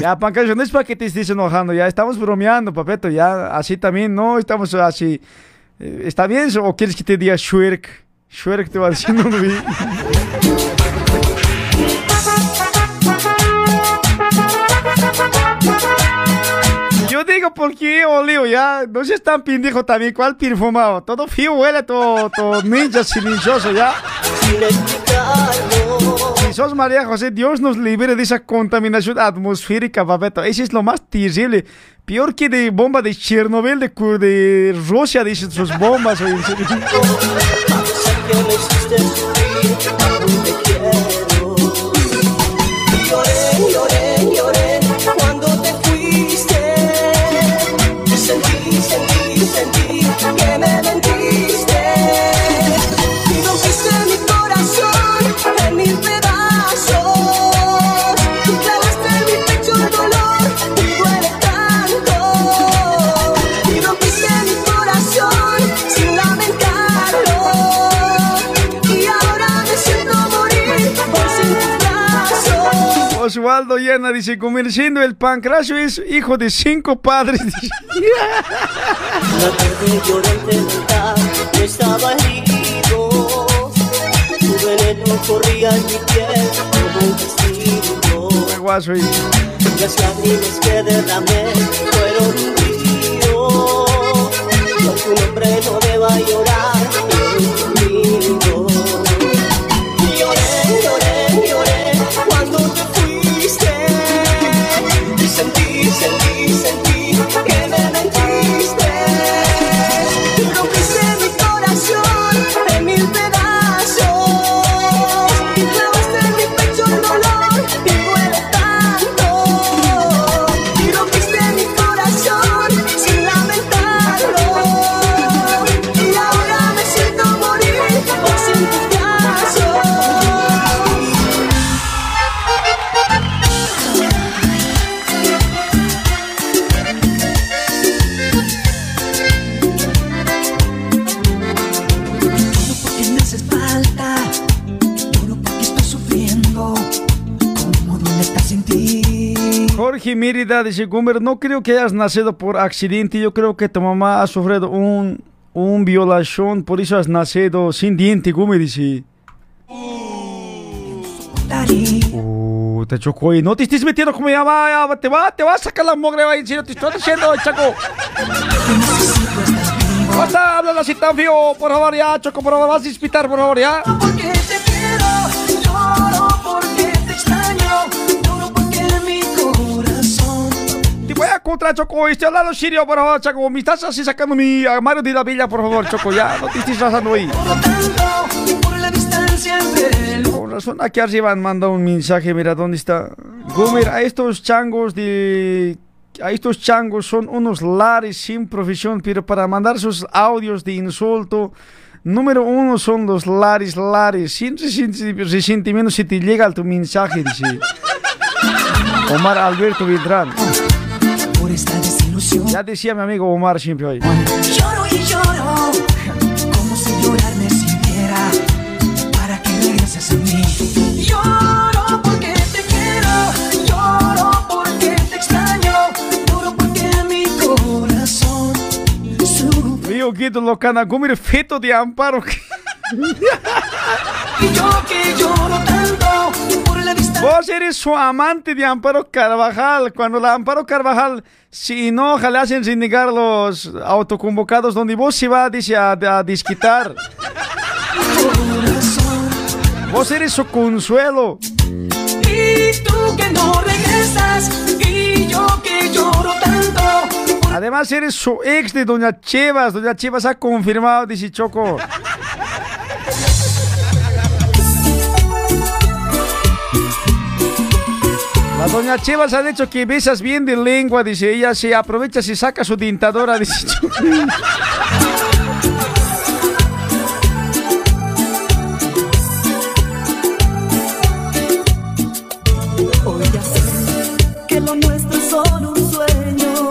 Ya, pancracio, no es para que te estés enojando, ya estamos bromeando, papeto, ya, así también, no, estamos así. Eh, ¿Está bien o quieres que te diga Shrek? Shrek te va diciendo, digo, ¿por qué, Olio? Ya, no seas tan pendejo también. ¿Cuál perfumado? Todo frío huele, todo, todo ninja silencioso, ya. Si sos María José, Dios nos libere de esa contaminación atmosférica, papeto. Eso es lo más terrible. Peor que de bomba de Chernobyl, de, de Rusia, dicen sus bombas. oye, Osvaldo Llena dice, comerciando el pancracio es hijo de cinco padres. Guaso, oye. Las lágrimas que derramé fueron un río. Tu nombre no deba llorar Jorge Mérida dice, Gumer, no creo que hayas nacido por accidente. Yo creo que tu mamá ha sufrido un, un violación, por eso has nacido sin diente, Gumer, dice. Uh, te chocó y no te estés metiendo como ya va, ya va, te va, te va a sacar la mugre, va, en serio, te estoy diciendo, Chaco. Basta, habla así tan feo, por favor, ya, Choco, por favor, vas a inspirar, por favor, ya. Te voy a contra, Choco, estoy hablando serio, por favor, Chaco. Me estás así sacando mi armario de la villa, por favor, Choco, ya, no te estés pasando ahí. Por razón, aquí arriba han mandado un mensaje, mira dónde está. Gomer, a estos changos de. A estos changos son unos lares sin profesión, pero para mandar sus audios de insulto, número uno son los lares, lares, sin resenti- resentimiento si te llega tu mensaje, dice. Omar Alberto Vidrán. Esta desilusión. Ya decía mi amigo Omar siempre hoy. Lloro y lloro, como si llorar me sintiera para que regreses a mí. Lloro porque te quiero, lloro porque te extraño, lloro porque mi corazón sufre. Viu Guido Locana, feito de amparo. Y yo que lloro tanto. Vos eres su amante de Amparo Carvajal. Cuando la Amparo Carvajal se enoja, le hacen renegar los autoconvocados donde vos se va dice, a, a desquitar. Vos eres su consuelo. Y tú que no regresas, y yo que lloro tanto. Además eres su ex de Doña Chevas. Doña Chevas ha confirmado, dice Choco. La Doña Chevas ha dicho que besas bien de lengua, dice ella. Se aprovecha, se saca su dentadora, dice. Hoy sé que lo nuestro es solo un sueño.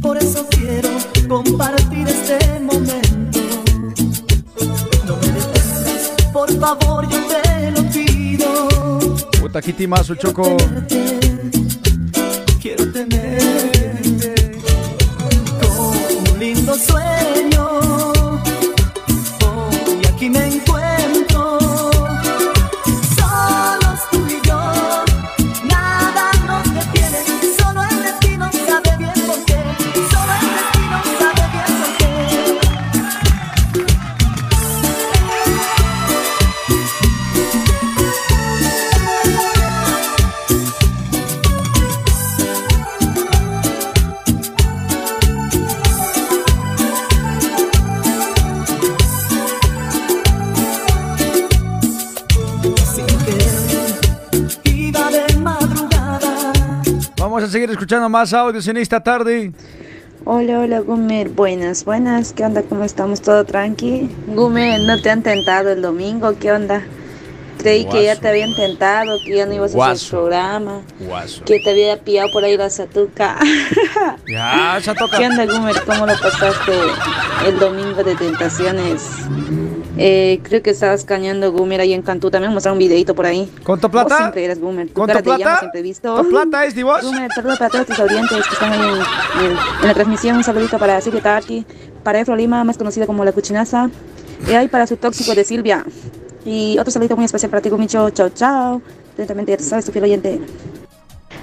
Por eso quiero compartir este momento. No me detengas, por favor, yo. Puta, qué timazo, Choco. Seguir escuchando más audios en esta tarde. Hola, hola, Gumer. Buenas, buenas. ¿Qué onda? ¿Cómo estamos? ¿Todo tranqui? Gumer, ¿no te han tentado el domingo? ¿Qué onda? Creí que ya te habían tentado, que ya no ibas a hacer Guaso. programa, Guaso. que te había pillado por ahí la satuca. Ya, Satuca. ¿Qué onda, Gumer? ¿Cómo lo pasaste el domingo de tentaciones? Eh, creo que estabas cañando Gumer ahí en Cantú. También mostraron un videito por ahí. ¿Cuánto Vos plata? siempre eres. Tu ¿Cuánto cara de plata? siempre visto. ¿Cuánto plata es de vos? Saludos para todos tus audientes que están ahí en, en- en la transmisión. Un saludito para Silvia Tarki, para Efro Lima, más conocida como La Cuchinaza. Y ahí para su tóxico de Silvia. Y otro saludito muy especial para ti, Gumicho. Chao, chao. Atentamente, ya tú sabes, tu fiel oyente.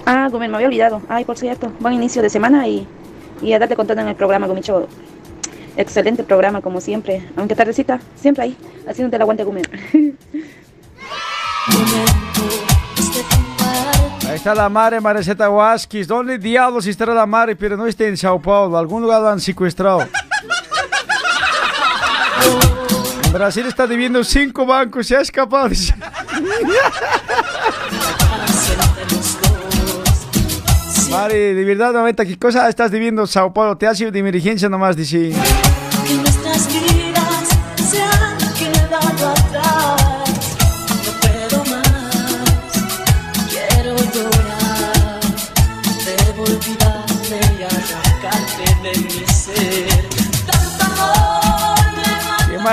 Ah, Gumer, me había olvidado. Ay, por cierto, buen inicio de semana y, y a darte contando en el programa, Gumicho. Excelente programa, como siempre. Aunque tardecita, siempre ahí, haciéndote el aguante, Gumer. Ahí está la madre Mareceta Huasquis. ¿Dónde diablos estará la madre? Pero no está en Sao Paulo. Algún lugar lo han secuestrado. Brasil está debiendo cinco bancos. Ha escapado. dice. Mari, de verdad, mamita, ¿qué cosa estás debiendo Sao Paulo? Te ha sido de emergencia nomás, dice.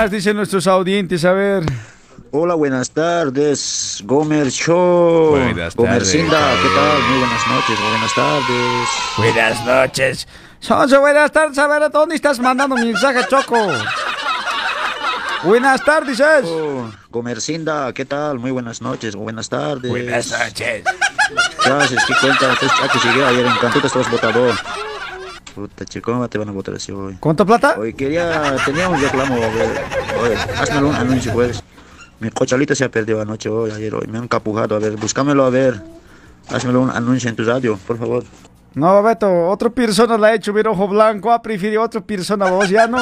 Más dicen nuestros audientes? A ver. Hola, buenas tardes, Gomer Show. Buenas Gomercinda, tardes, ¿qué tal? Muy buenas noches, buenas tardes. Buenas noches. Sonso, buenas tardes. A ver, ¿dónde estás mandando mi mensaje, Choco? Buenas tardes, es. Oh, Gomercinda, ¿qué tal? Muy buenas noches, buenas tardes. Buenas noches. ¿Qué haces? ¿Qué cuentas? Que llegué ayer en Cantuta estabas votado. Puta, chico, ¿cómo te van a votar así hoy? ¿Cuánto plata? Hoy quería, tenía un reclamo, a ver. Oye, hazme un anuncio, pues. Mi cochalita se ha perdido anoche, hoy, ayer, hoy. Me han capujado, a ver, búscamelo, a ver. Hazmelo un anuncio en tu radio, por favor. No, Beto, otra persona la ha hecho ver ojo blanco, ha preferido otra persona, vos ya no.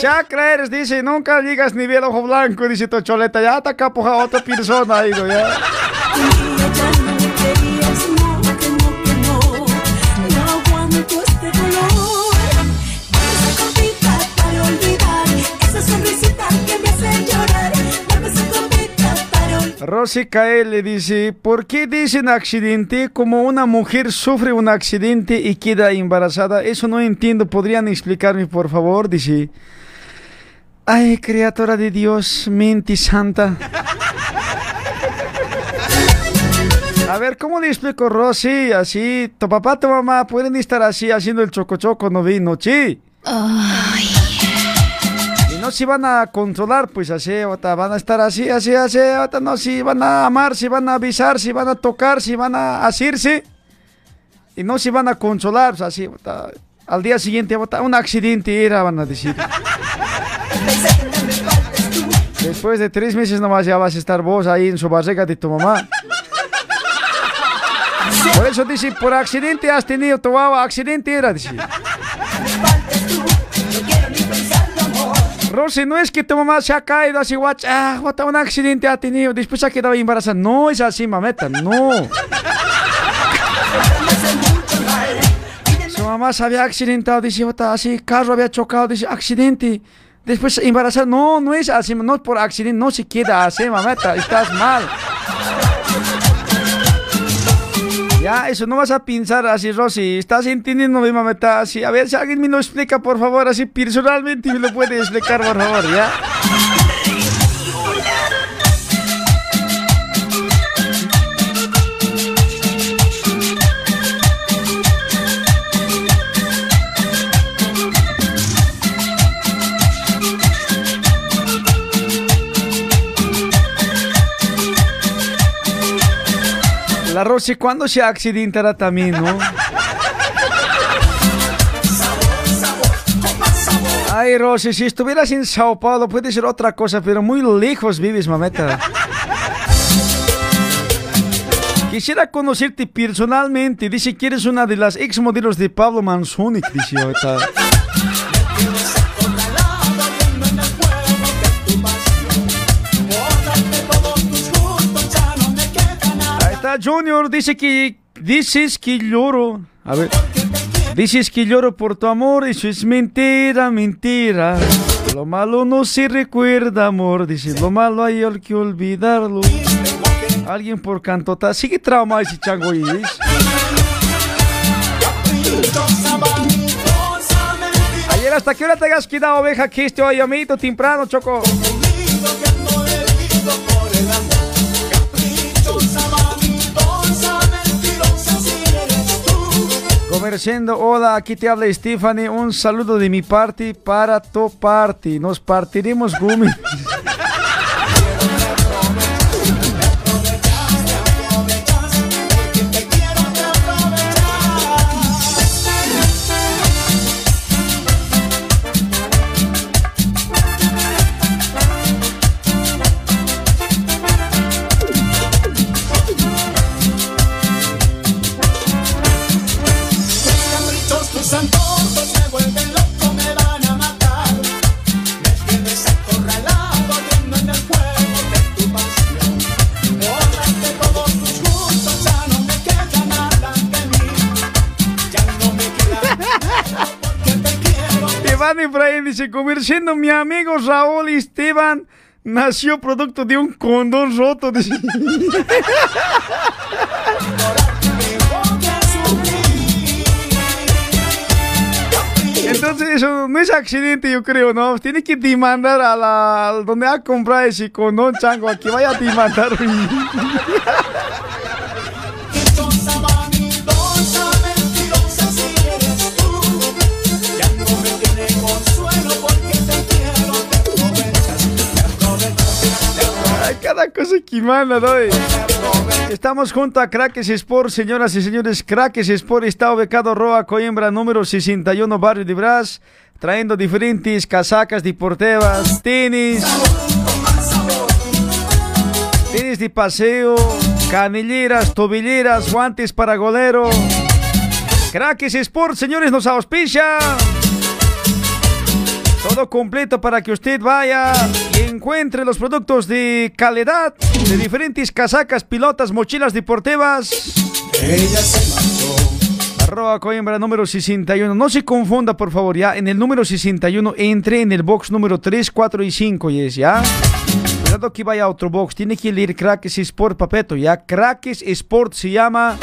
Ya crees, dice, nunca digas ni ver ojo blanco, dice tu choleta, ya te ha capujado otra persona, ha ido ya. Rosy Cael dice, ¿por qué dicen accidente como una mujer sufre un accidente y queda embarazada? Eso no entiendo, ¿podrían explicarme por favor? Dice, ay, criatura de Dios, mente santa. A ver, ¿cómo le explico, Rosy? Así, tu papá, tu mamá pueden estar así haciendo el chocochoco, no vino, sí. Y se van a controlar, pues así, van a estar así, así, así, no, si van a amar, si van a avisar, si van a tocar, si van a asirse. Y no se van a consolar, pues así, al día siguiente, un accidente era, van a decir. Después de tres meses nomás ya vas a estar vos ahí en su barriga de tu mamá. Por eso dice, por accidente has tenido tu accidente era, dice. Rosy, no es que tu mamá se ha caído así, guach, ah, guata, un accidente ha tenido, después se ha quedado embarazada. No es así, mameta, no. Su mamá se había accidentado, dice, guata, así, carro había chocado, dice, accidente. Después embarazada, no, no es así, no es por accidente, no se queda así, mameta, estás mal. Ya, eso no vas a pensar así, Rosy. Estás entendiendo mi mameta así. A ver si alguien me lo explica, por favor, así personalmente me lo puede explicar, por favor, ¿ya? Rosy, ¿cuándo se accidentará también, no? Ay, Rosy, si estuvieras en Sao Paulo puede ser otra cosa, pero muy lejos vives, mameta. Quisiera conocerte personalmente. Dice que eres una de las ex modelos de Pablo Manzonic, dice ahorita. Junior, dice que dices que lloro. A ver. Dices que lloro por tu amor, eso es mentira, mentira. Lo malo no se recuerda, amor. Dice, lo malo hay que olvidarlo. Alguien por cantota. Sigue trauma ese chango. Ayer hasta qué hora te has quedado oveja que este hoy, amiguito, temprano, choco. Comerciando, hola, aquí te habla Stephanie, un saludo de mi parte para tu parte, nos partiremos gumi. dice, conversando mi amigo Raúl Esteban nació producto de un condón roto. Entonces eso no es accidente, yo creo, ¿no? Tiene que demandar a la donde ha comprado ese condón, chango, a que vaya a demandar. Cosa que manda, ¿no? Estamos junto a Crackers Sport, señoras y señores. Crackers Sport está ubicado Roa Coimbra, número 61, barrio de Brás, trayendo diferentes casacas deportivas, tenis, tenis de paseo, canilleras, tobilleras, guantes para golero. Crackers Sport, señores, nos auspicia. Todo completo para que usted vaya encuentre los productos de calidad de diferentes casacas, pilotas, mochilas deportivas. Ella se marchó. Arroba Coimbra número 61. No se confunda, por favor, ya. En el número 61 entre en el box número 3, 4 y 5, y es, ¿ya? Cuidado que vaya a otro box. Tiene que leer Crackers Sport, papeto, ¿ya? Crackers Sport se llama.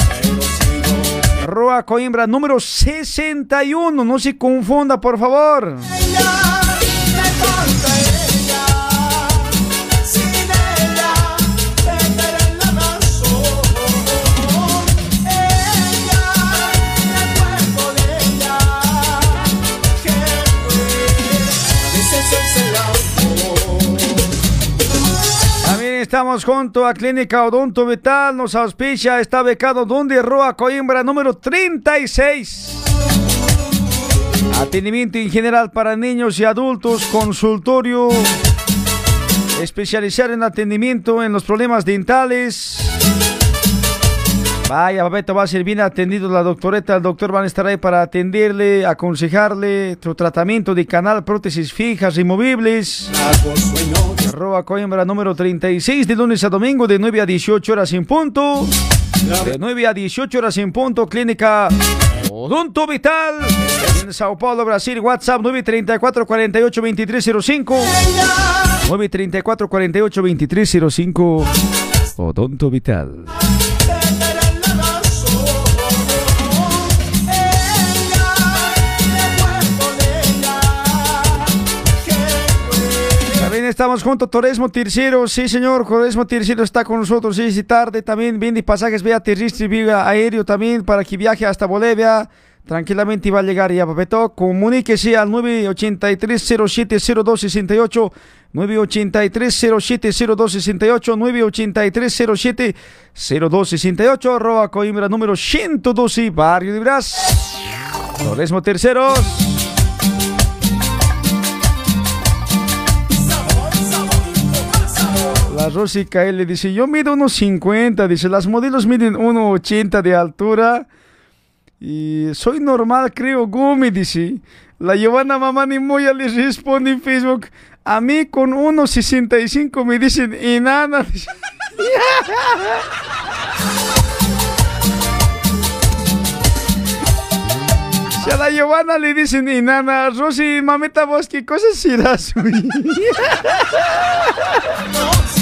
Arroba Coimbra número 61. No se confunda, por favor. Estamos junto a Clínica Odonto Vital, nos auspicia, está becado donde Roa Coimbra número 36. Atendimiento en general para niños y adultos, consultorio especializado en atendimiento en los problemas dentales. Vaya, papito, va a ser bien atendido la doctoreta. El doctor van a estar ahí para atenderle, aconsejarle su tratamiento de canal, prótesis fijas, removibles. Arroba Coimbra número 36, de lunes a domingo, de 9 a 18 horas en punto. De 9 a 18 horas en punto, clínica Odonto Vital. En Sao Paulo, Brasil, WhatsApp 934 48 2305. 934 48 2305. Odonto Vital. Estamos juntos, Toresmo Tercero, sí señor, Toresmo Tercero está con nosotros, sí, sí, tarde, también. Vende pasajes vía terrestre, vía aéreo también, para que viaje hasta Bolivia, tranquilamente va a llegar ya, papeto, comuníquese al 983-070268, 983-070268, 983-070268, arroba Coimbra número 112, barrio de Brás, Toresmo Terceros. Rosy KL dice, yo mido unos 50, dice, las modelos miden 1,80 de altura y soy normal, creo, Gumi, dice. La Giovanna Mamani Moya les responde en Facebook, a mí con 1,65 me dicen dice. Si a la Giovanna le dicen enana, Rosy, mamita, vos, ¿qué cosas serás?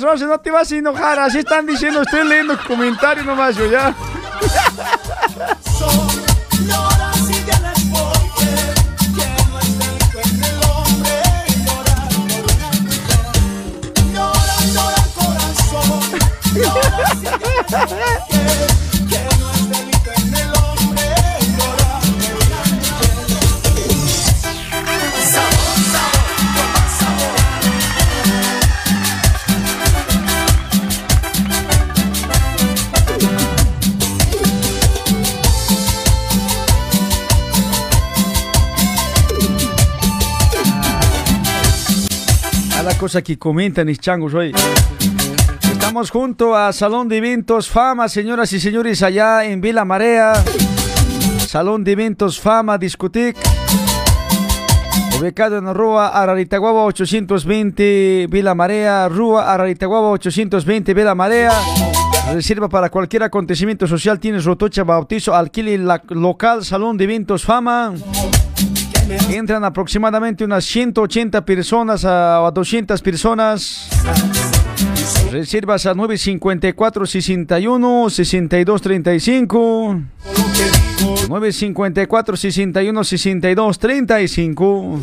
Broma es, Rosy, no te vas a enojar, así están diciendo, estoy leyendo comentarios nomás yo ya. Cosa que comentan mis changos hoy. Estamos junto a Salón de Eventos Fama, señoras y señores, allá en Vila Marea. Salón de Eventos Fama Discoteca. Ubicado en Rua Araritaguaba 820 Vila Marea, Rua Araritaguaba 820 Vila Marea. Reserva para cualquier acontecimiento social. Tienes rotocha, bautizo, alquile la- local, salón de eventos, fama. Entran aproximadamente unas 180 personas a, a 200 personas. Reservas a 954 61 62 35. 954 61 62 35.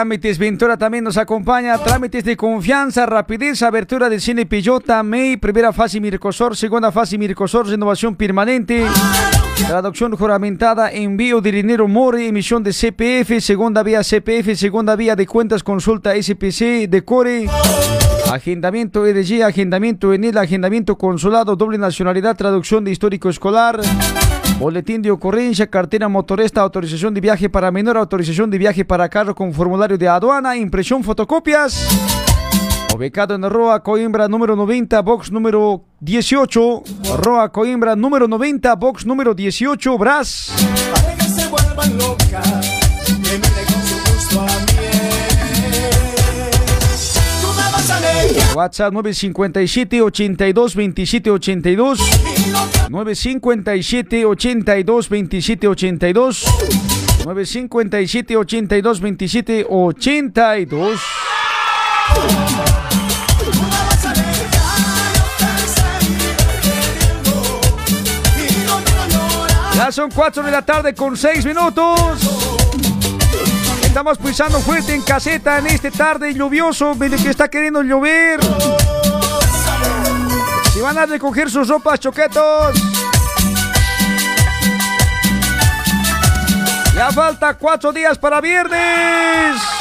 Trámites Ventura también nos acompaña. Trámites de confianza, rapidez, abertura del cine Pillota, MEI, primera fase Mircosor, segunda fase Mircosor, renovación permanente. Traducción juramentada, envío de dinero More, emisión de CPF, segunda vía CPF, segunda vía de cuentas, consulta SPC, decore. Agendamiento EDG, agendamiento ENEL, agendamiento consulado, doble nacionalidad, traducción de histórico escolar. Boletín de ocurrencia, cartera motorista, autorización de viaje para menor, autorización de viaje para carro con formulario de aduana, impresión, fotocopias. Ubicado en Roa Coimbra número 90, box número 18. Roa Coimbra número 90, box número 18, Bras. Para que se vuelvan locas, que me WhatsApp 957 82 27 82 957 82 27 82 957 82 27 82 Ya son 4 de la tarde con 6 minutos. Estamos pisando fuerte en caseta en este tarde lluvioso, que está queriendo llover. Si van a recoger sus ropas, choquetos. Ya falta cuatro días para viernes.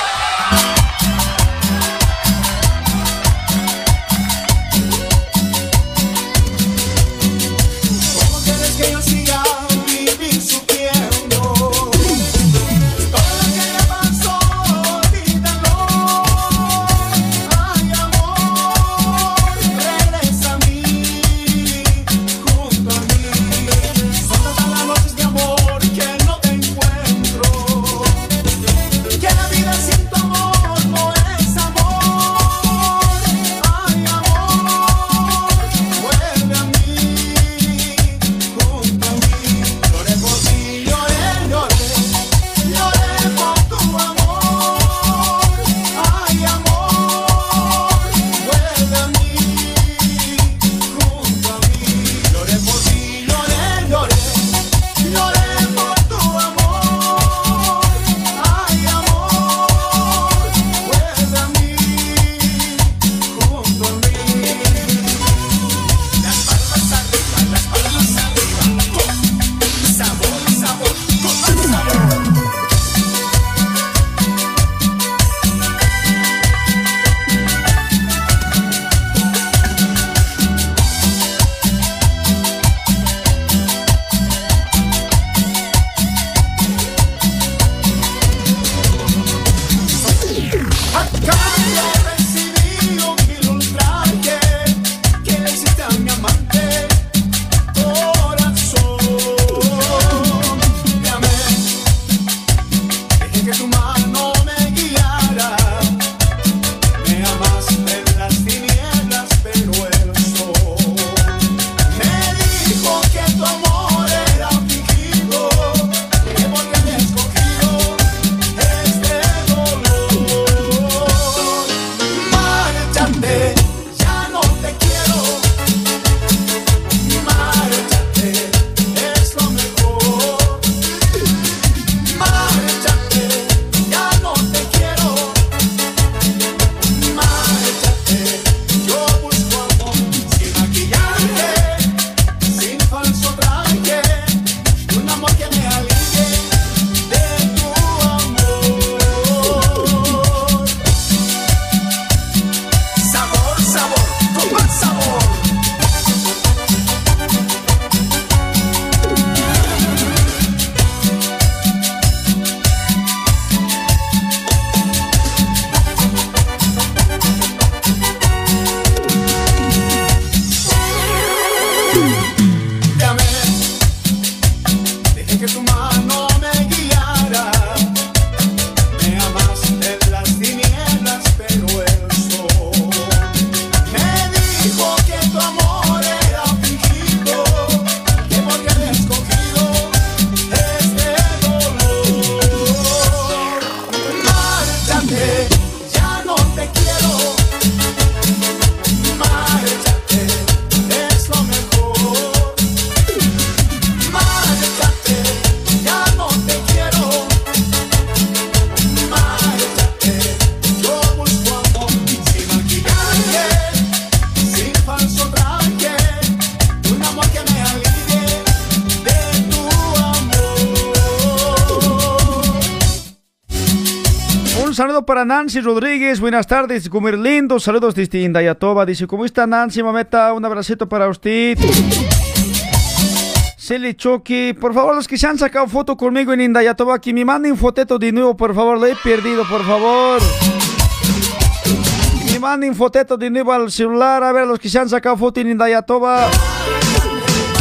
Saludo para Nancy Rodríguez. Buenas tardes, comer lindo. Saludos desde Indayatoba. Dice, ¿cómo está Nancy, mameta? Un abracito para usted. Cele Choque, por favor, los que se han sacado foto conmigo en Indayatoba, que me manden foteto de nuevo, por favor. Lo he perdido, por favor. Me manden foteto de nuevo al celular. A ver, los que se han sacado foto en Indayatoba.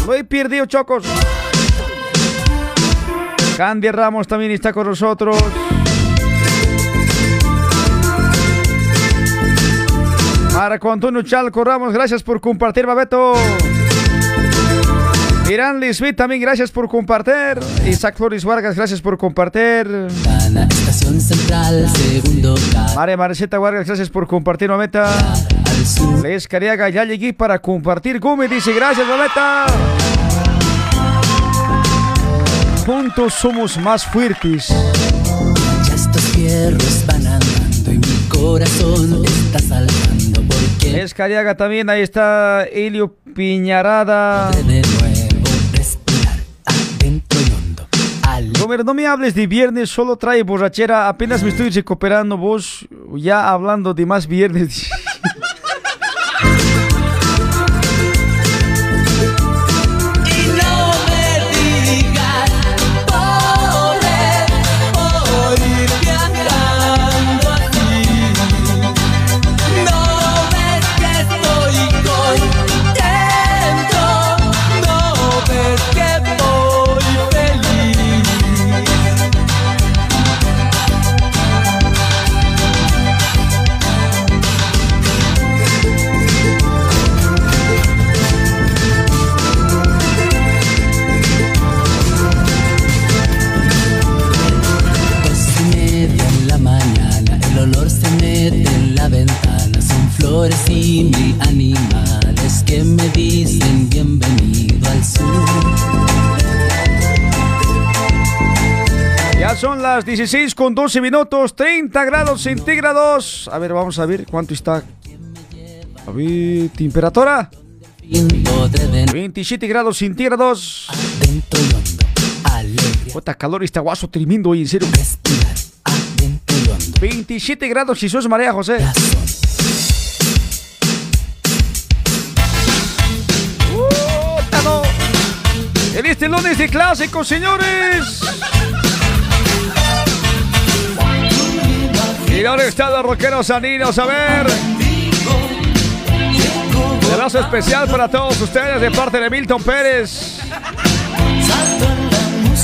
Lo he perdido, chocos. Candy Ramos también está con nosotros. Marco Antonio Chalco Ramos, gracias por compartir, Babeto. Irán Lisbeth también, gracias por compartir. Isaac Flores Vargas, gracias por compartir. Estación central, segundo María Marceta Vargas, gracias por compartir, Mameta. Les Cariaga, ya llegué para compartir. Gómez dice, gracias, Mameta. Juntos somos más fuertes. Ya estos fierros van andando y mi corazón está saltando porque Les Cariaga también, ahí está Elio Piñarada. de nuevo respirar adentro y hondo. Al no me hables de viernes, solo trae borrachera. Apenas me estoy recuperando, vos ya hablando de más viernes. las 16 con 12 minutos, 30 grados centígrados. A ver, vamos a ver cuánto está. A ver, temperatura. 27 grados centígrados. Y. Puta calor está guaso tremendo hoy, en serio. Respirar adentro y hondo. 27 grados si sos María José. En este lunes de clásicos, señores. Y dónde están los rockeros aninos, a ver. Un abrazo especial para todos ustedes de parte de Milton Pérez.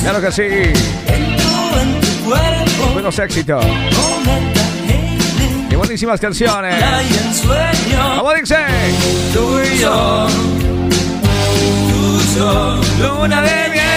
Claro que sí. Buenos éxitos. Qué buenísimas canciones. Y y yo, luna de miel,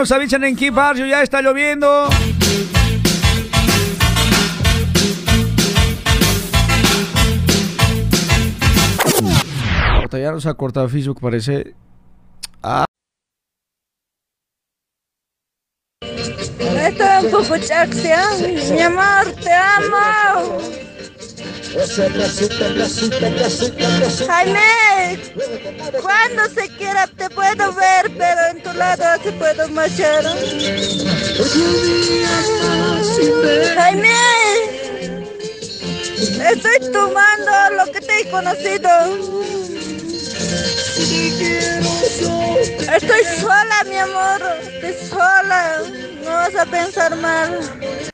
nos avisan en qué barrio ya está lloviendo. Ya nos ha cortado Facebook, parece. Ah, Esto es un poco. Mi amor, te amo. Jaime, cuando se quiera te puedo ver, pero en tu lado te puedo marchar. Jaime, estoy tomando lo que te he conocido. Estoy sola, mi amor, estoy sola. No vas a pensar mal.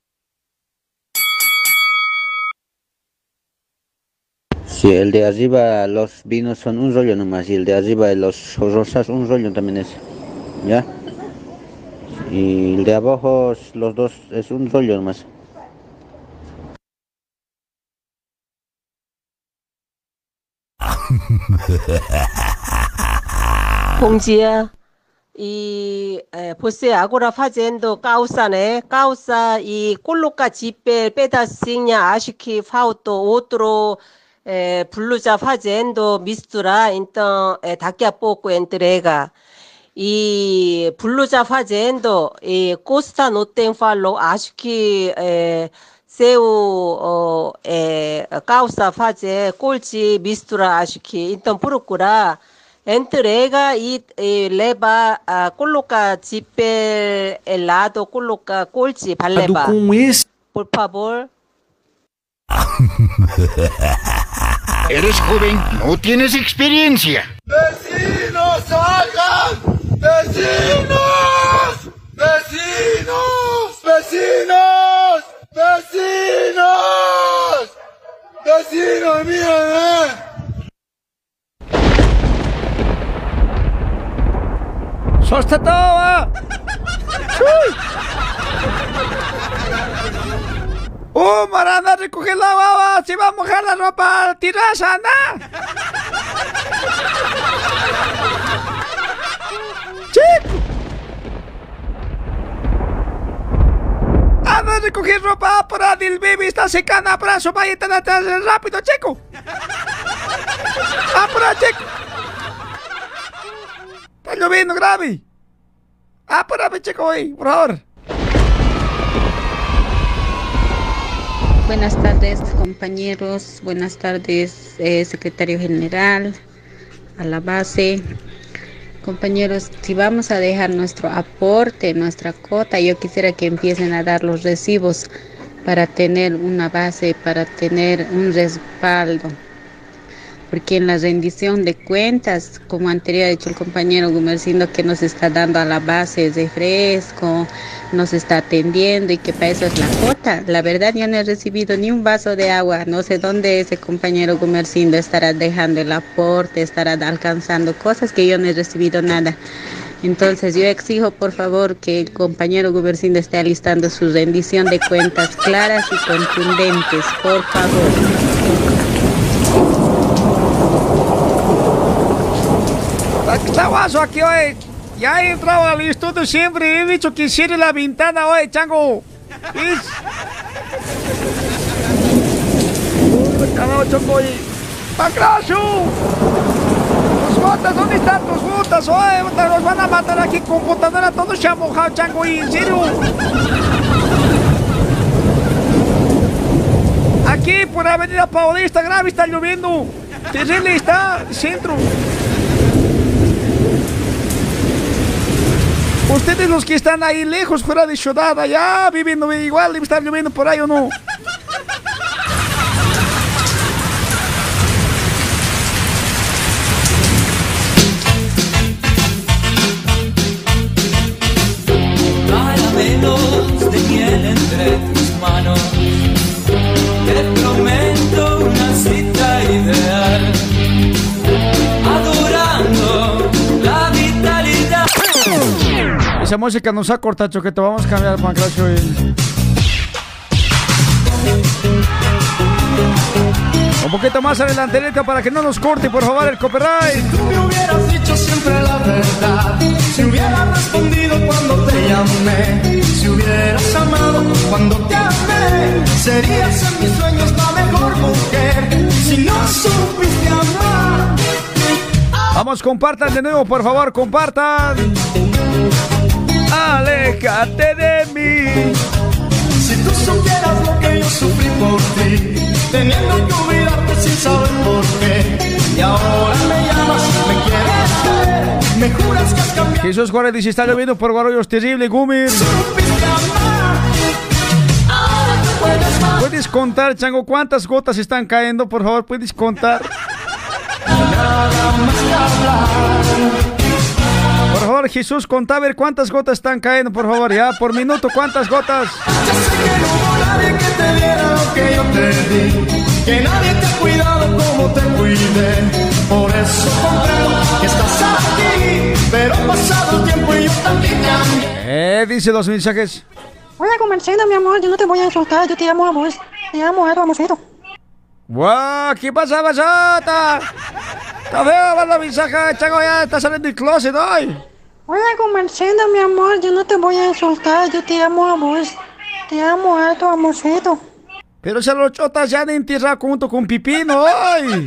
Sí, el de arriba los vinos son un rollo nomás y el de arriba los rosas un rollo también es. ¿Ya? Y el de abajo los dos es un rollo nomás. 봉지야, 이 에, 보세 아고라 파젠도 까우사네 까우사 이 꼴로까 지벨 빼다 싱냐 아시키 파우또 오트로 Eh, mistura eh, daqui a pouco entrega e Blusa fazendo e Costa não tem falou acho que eh, seu oh, eh, calça fazer colche mistura acho que então procurar entrega e, e leva a coloca chipper helado coloca colche para levar com esse por favor Eres joven, no tienes experiencia. ¡Vecinos, salgan! ¡Vecinos! ¡Vecinos! ¡Vecinos! ¡Vecinos! ¡Vecinos, mírenme! ¡Sostatova! ¡Oh, Maranda, recoge la baba! ¡Se va a mojar la ropa! ¡Tiras, anda! ¡Chico! ¡Anda a recoger ropa! ¡Apura, el bebé está secando! ¡Apura, su vaya tan atrás! ¡Rápido, chico! ¡Apura, chico! ¡Está lloviendo grave! ¡Apúrame, chico, ahí, por favor! Buenas tardes compañeros, buenas tardes eh, secretario general, a la base. Compañeros, si vamos a dejar nuestro aporte, nuestra cota, yo quisiera que empiecen a dar los recibos para tener una base, para tener un respaldo. Porque en la rendición de cuentas, como anterior ha dicho el compañero Gumercindo, que nos está dando a la base de fresco, nos está atendiendo y que para eso es la cuota. La verdad yo no he recibido ni un vaso de agua. No sé dónde ese compañero Gumercindo estará dejando el aporte, estará alcanzando cosas que yo no he recibido nada. Entonces yo exijo por favor que el compañero Gumercindo esté alistando su rendición de cuentas claras y contundentes, por favor. Guaso aquí hoy. Ya he entrado al estudio siempre. He dicho que cierre la ventana hoy, chango. Carajo, choco. ¡Tus botas! ¿Dónde están tus botas? Oye, nos van a matar aquí computadora. Todo se ha mojado, chango. Y en serio. Aquí por Avenida Paulista Grave está lloviendo. Terrible está, centro. Ustedes los que están ahí lejos, fuera de ciudad, allá viviendo igual, debe estar lloviendo por ahí o no. Caramelos de miel entre tus manos. Te prometo una cita ideal. Esa música nos ha cortado, choquete. Vamos a cambiar, Pancracio. y- Un poquito más adelante, neta, para que no nos corte, por favor, el copyright. me hubieras dicho siempre la verdad, si hubieras respondido cuando te llamé, si hubieras amado cuando te amé, serías en mis sueños la mejor mujer. Si no supiste amar, Vamos, compartan de nuevo, por favor, compartan. Aléjate de mí. si tú supieras lo que yo sufrí por ti, teniendo que olvidarte sin saber por qué, y ahora me llamas, me quieres ver, me juras que has cambiado. Jesús Juárez dice, está lloviendo por Guarulhos, terrible, Gumir. ¿Puedes contar, Chango, cuántas gotas están cayendo? Por favor, ¿puedes contar? Por favor, Jesús, contá a ver cuántas gotas están cayendo, por favor, ya, por minuto, cuántas gotas. nadie que te diera lo que yo te di, que nadie te ha cuidado como te cuidé. Por eso comprendo que estás aquí, pero ha pasado el tiempo y yo también cambié. Eh, dice los mensajes. Hola, Comercindo, mi amor, yo no te voy a insultar, yo te amo a vos. Te amo a tu amorcito. ¡Guau! ¿Qué pasa, basota? Está ver la mensaje, Chango, ya está saliendo del closet hoy. Hola, Comercindo, mi amor, yo no te voy a insultar, yo te amo a vos. Te amo a tu amorcito. Pero si a los chotas ya han enterrado junto con Pipino, ¡ay!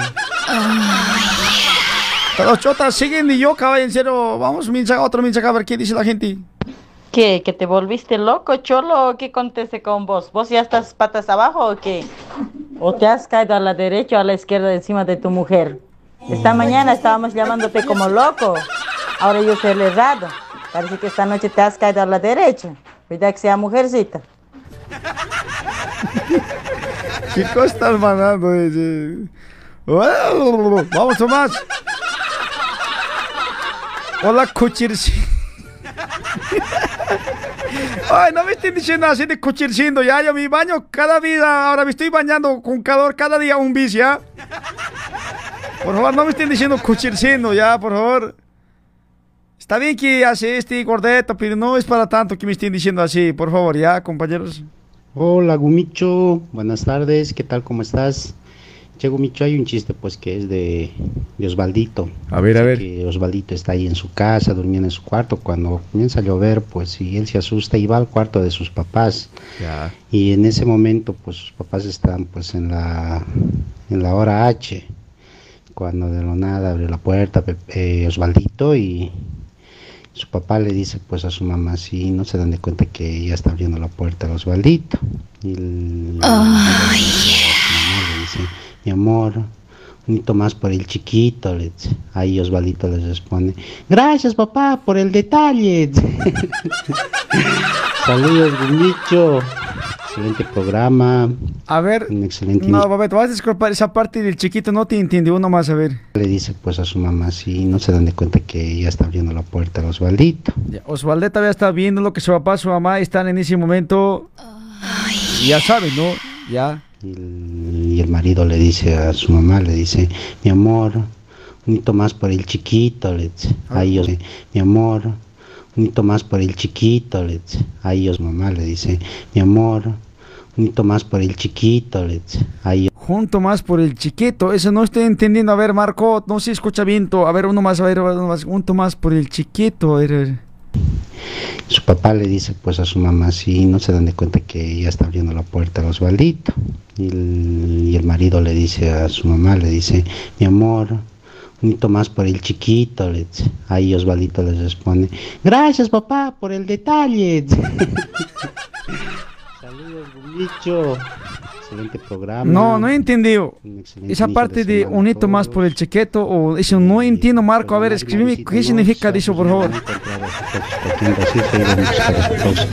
Los chotas siguen y yo, caballo, en serio. Vamos, mensaje, otro mensaje, a ver qué dice la gente. ¿Qué? ¿Que te volviste loco, cholo? ¿Qué conteste con vos? ¿Vos ya estás patas abajo o qué? ¿O te has caído a la derecha o a la izquierda encima de tu mujer? Esta mañana estábamos llamándote como loco. Ahora yo soy el errado. Parece que esta noche te has caído a la derecha. Cuidado que sea mujercita. ¿Qué cosa estás mandando? Vamos, Tomás. Hola, Cuchirci. Ay, no me estén diciendo así de cuchircindo, ya, yo me baño cada día, ahora me estoy bañando con calor cada día un bis, ya. Por favor, no me estén diciendo cuchircindo, ya, por favor. Está bien que hace este gordito, pero no es para tanto que me estén diciendo así, por favor, ya, compañeros. Hola Gumicho, buenas tardes, ¿qué tal? ¿Cómo estás? Che Gumicho, hay un chiste pues que es de, de Osvaldito. A ver, a ver. Que Osvaldito está ahí en su casa, durmiendo en su cuarto, cuando comienza a llover, pues y él se asusta y va al cuarto de sus papás. Ya. Y en ese momento, pues sus papás están pues en la, en la hora H, cuando de lo nada abre la puerta eh, Osvaldito y su papá le dice pues a su mamá, sí, no se dan de cuenta que ya está abriendo la puerta a Osvaldito. Y el- la mamá le dice, mi amor, un hito más por el chiquito. le dice. Ahí Osvaldito les responde, gracias papá por el detalle. Saludos, Gumicho. Excelente programa. A ver, Un excelente no, Babette, vas a disculpar esa parte del chiquito, no te entendí, uno más, a ver. Le dice pues a su mamá, sí, no se dan de cuenta que ya está abriendo la puerta a Osvaldito. Ya, Osvaldeta todavía está viendo lo que su papá, su mamá están en ese momento. Ya saben, ¿no? Ya. Y el marido le dice a su mamá, le dice, mi amor, un hito más por el chiquito, le dice. Ahí yo, mi amor, un hito más por el chiquito, le dice. Ahí yo, su mamá le dice, mi amor, un hito más por el chiquito, le dice. Ahí Junto más por el chiquito, eso no estoy entendiendo. A ver, Marco, no se escucha bien. A ver, uno más, a ver, uno más. Junto más por el chiquito. A ver, a ver. su papá le dice pues a su mamá, sí, no se dan de cuenta que ya está abriendo la puerta a Osvaldito. Y el, y el marido le dice a su mamá, le dice, mi amor, un hito más por el chiquito, le dice. Ahí Osvaldito les responde, gracias papá por el detalle. Saludos, Gumicho. Excelente programa. No, no he entendido. Esa parte de de semana un hito más por el chiquito o eso no entiendo, Marco. A ver, escríbeme qué significa eso, por favor.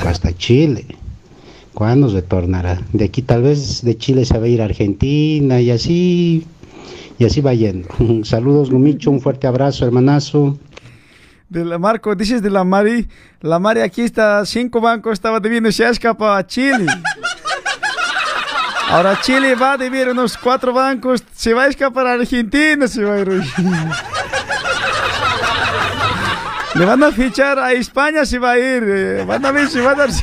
Hasta Chile. ¿Cuándo retornará? De aquí tal vez de Chile se va a ir a Argentina y así, y así va yendo. Saludos, Gumicho, un fuerte abrazo, hermanazo. De la Marco, dices de la Mari. La Mari aquí está, cinco bancos estaba debiendo, se ha escapado a Chile. Ahora Chile va a deber unos cuatro bancos, se va a escapar a Argentina, se va a ir. Le van a fichar a España, se va a ir. eh, Van a ver si va a darse.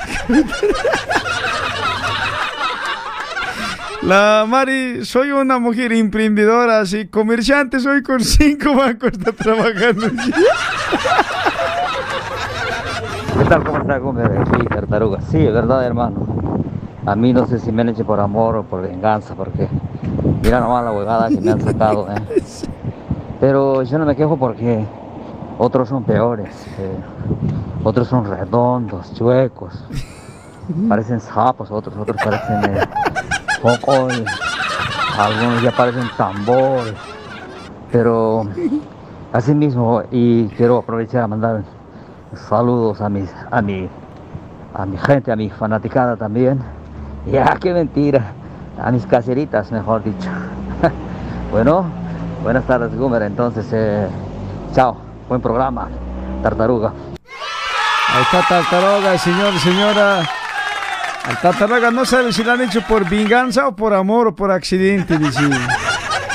La Mari, soy una mujer emprendedora, así, comerciante, soy con cinco bancos, está trabajando. ¿Qué tal? ¿Cómo está, Gómez? Aquí, tartaruga. Sí, es verdad, hermano. A mí no sé si me han hecho por amor o por venganza, porque mira nomás la huevada que me han sacado, ¿eh? Pero yo no me quejo porque otros son peores. eh. Otros son redondos, chuecos. Parecen sapos, otros, otros parecen eh, cocol. Algunos ya parecen tambores. Pero así mismo, y quiero aprovechar a mandar saludos a mis, a mi, a mi gente, a mi fanaticada también. Ya, qué mentira. A mis caseritas, mejor dicho. bueno, buenas tardes, Gumer. Entonces, eh, chao. Buen programa. Tartaruga. Ahí está Tartaruga, señor, señora. Al Tartaruga no sabe si lo han hecho por venganza o por amor o por accidente, dice.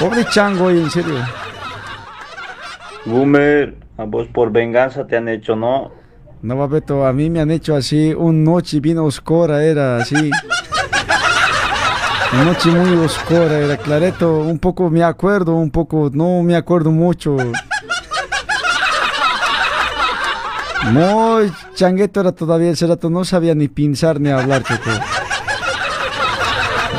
Pobre chango, en serio. Boomer, a vos por venganza te han hecho, ¿no? No, Babeto, a mí me han hecho así, una noche bien oscura era así. Una noche muy oscura era, clareto, un poco me acuerdo, un poco no me acuerdo mucho. Muy changueto era todavía el cerato, no sabía ni pensar ni hablar, Choco.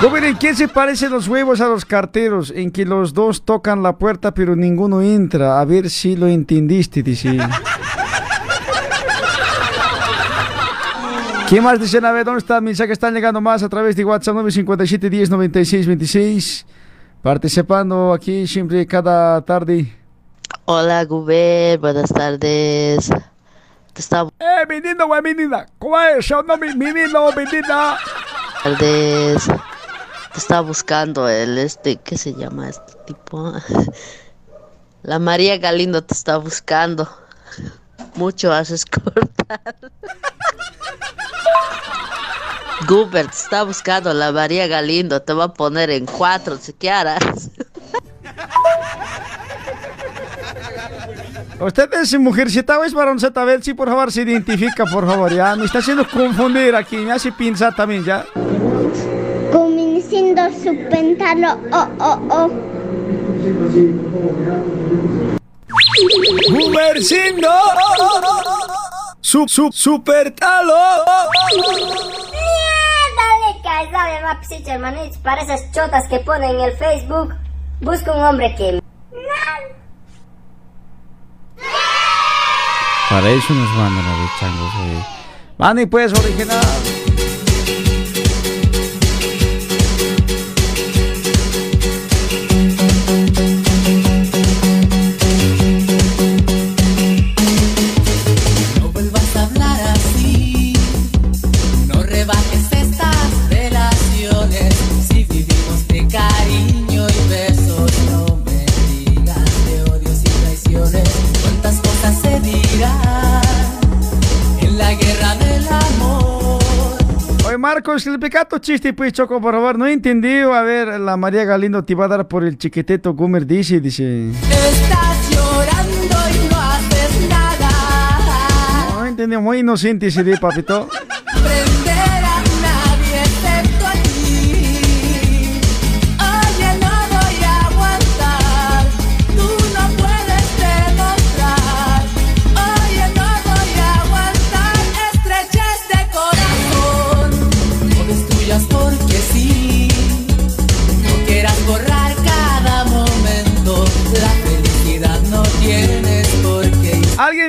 Gober, ¿en qué se parecen los huevos a los carteros? En que los dos tocan la puerta pero ninguno entra. A ver si lo entendiste, dice. ¿Qué más dicen? A ver, ¿dónde está el mensaje? Están llegando más a través de WhatsApp 957 10 96 26. Participando aquí siempre cada tarde. Hola, Guber, buenas tardes. Estaba ¡Eh, menino, güey, menina! ¿Cómo es? ¿O no, mi menino, menina? Te estaba buscando el este, ¿qué se llama este tipo? La María Galindo te está buscando. Mucho haces cortar. Guber te está buscando la María Galindo, te va a poner en cuatro, si quieras. ¿Usted es mujercita o es varoncita? A ver si por favor se identifica, por favor, ya. Me está haciendo confundir aquí, me hace pensar también, ya. Convenciendo su pentalo, oh, oh, oh. ¡Gumercindo! ¡Su, su, super talo! Dale, cae, sabe, va, psiche, hermanito. Para esas chotas que ponen en el Facebook, busca un hombre que... Para eso nos mandan a los changos. Eh. Mani, pues, original. Marcos, el pecado chiste, pues, Choco, por favor. No he entendido. A ver, la María Galindo te va a dar por el chiquiteto. Gumer dice, dice. Estás llorando y no haces nada. No entendí. Muy inocente ese día, papito.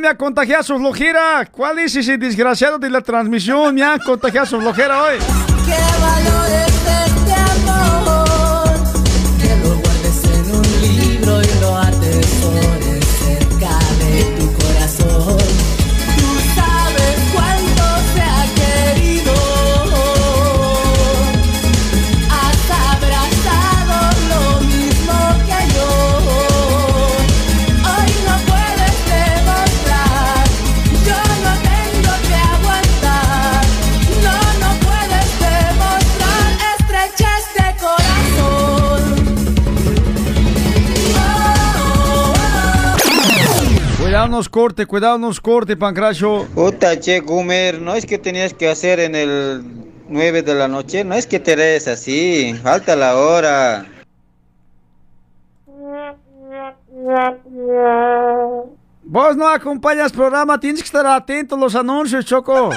Qué. Ha contagiado su flojera. ¿Cuál es ese desgraciado de la transmisión? Me ha contagiado su flojera hoy. Que valores nos corte, cuidado, nos corte, Pancracio. Puta, che, Gumer, no es que tenías que hacer en el 9 de la noche, no es que te eres así, falta la hora. Vos no acompañas programa, tienes que estar atento a los anuncios, Choco.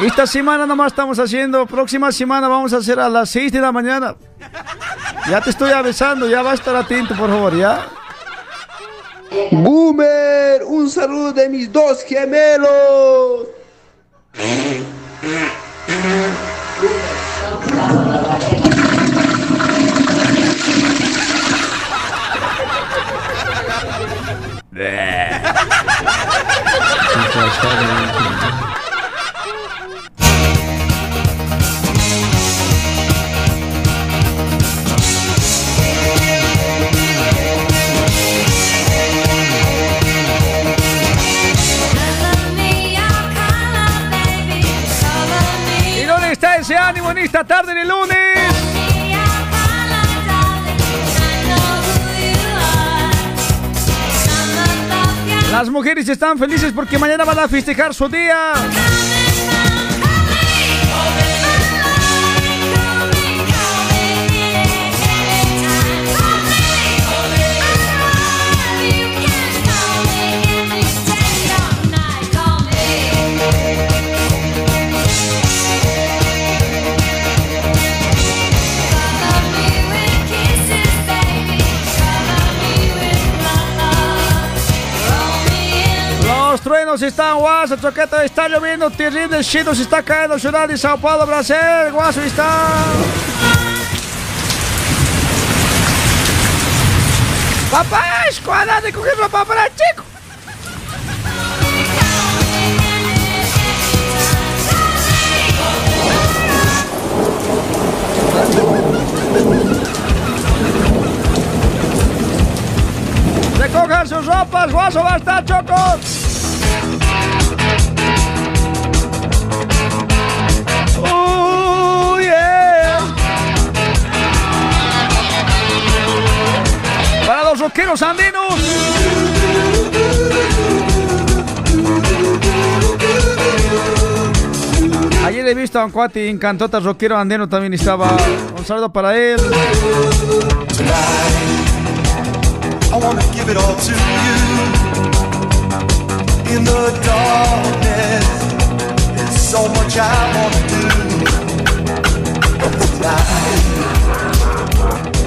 Esta semana nomás estamos haciendo, próxima semana vamos a hacer a las 6 de la mañana. Ya te estoy avisando, ya va a estar atento, por favor, ¿ya? Boomer, un saludo de mis dos gemelos. Ánimo en tarde de lunes? Las mujeres están felices porque mañana van a festejar su día. Andinos está en Guaso, Choqueta, está lloviendo terrible, Chino se está cayendo, ciudad de Sao Paulo, Brasil, Guaso está. Papá, escuadra de coger ropa para el chico. Recojan sus ropas, Guaso va a estar, chocos. Los rockeros andinos. Ayer he visto a un cuate en Cantota Rockero Andino también estaba. Un saludo para él.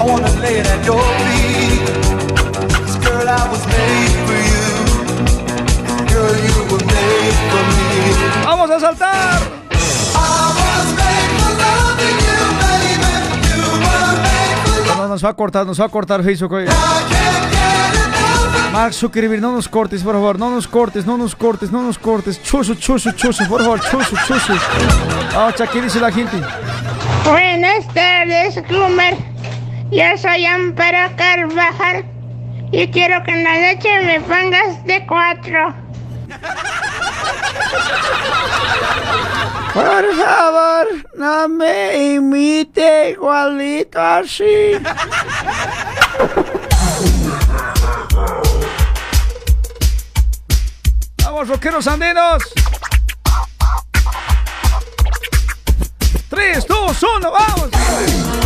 I wanna lay it at your feet. ¡Vamos a saltar! No, nos va a cortar, nos va a cortar Facebook hoy. Mark Zuckerberg, no nos cortes, por favor, no nos cortes, no nos cortes, no nos cortes. Chuso, chuso, chuso, por favor, chuso, chuso. Ah, ¿qué dice la gente? Buenas tardes, Gumer. Yo soy Amparo Carvajal y quiero que en la noche me pongas de cuatro. Por favor, no me imite igualito así. Vamos, rockeros andinos. 3, 2, 1, vamos.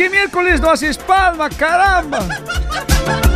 ¿Por qué miércoles no haces palma, caramba?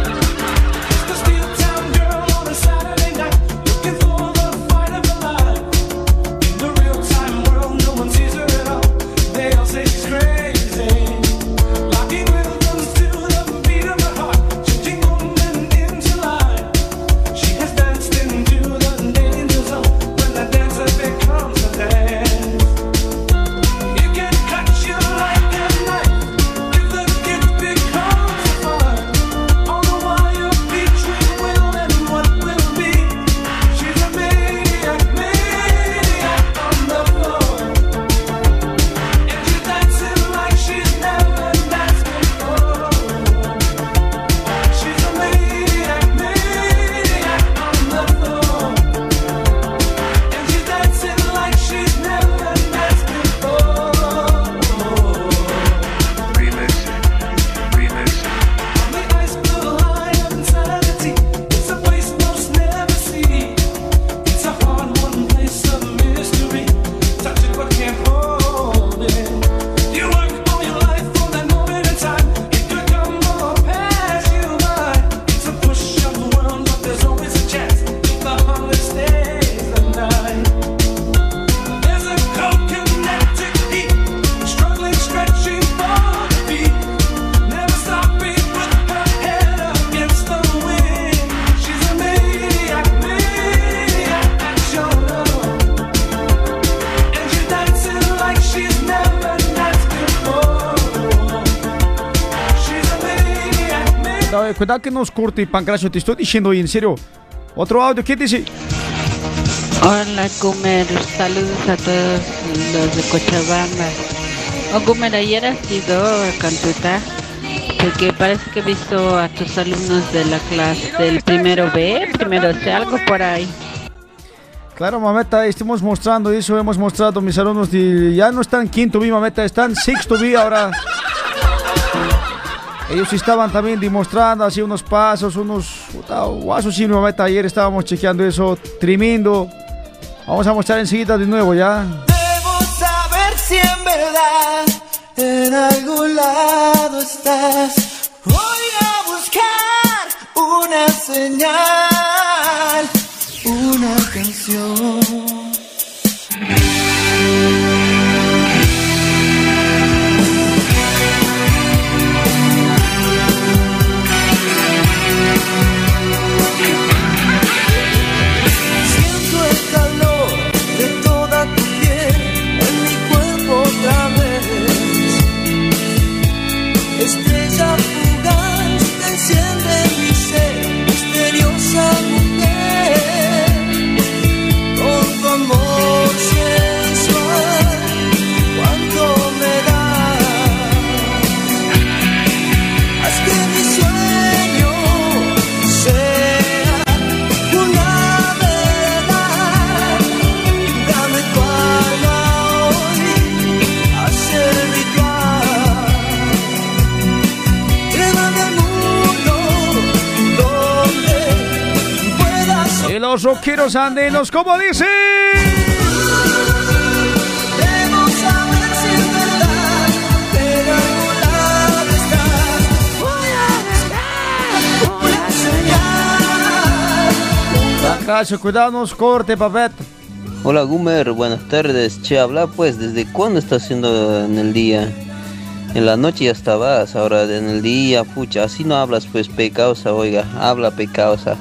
Cuidado, que nos corte, Pancracio, te estoy diciendo en serio. Otro audio, ¿qué dice? Hola, Gumer. Saludos a todos los de Cochabamba. Oh, Gumer, ayer has ido a Cantuta porque parece que he visto a tus alumnos de la clase del primero B, primero C, algo por ahí. Claro, mameta, estamos mostrando eso, hemos mostrado mis alumnos de, ya no están quinto B, mameta, están sexto B ahora. Ellos estaban también demostrando así unos pasos, unos guasos, sí, mameta, ayer estábamos chequeando eso, tremendo. Vamos a mostrar enseguida de nuevo, ¿ya? Debo saber si en verdad en algún lado estás. Voy a buscar una señal, una canción. Rockeros andenos, como dice. Cacho, cuidado, nos corte, papete. Hola Gumer, buenas tardes. Che, habla pues, ¿desde cuándo estás haciendo en el día? En la noche ya estabas, ahora en el día, pucha, así no hablas pues pecausa, oiga, habla pecausa.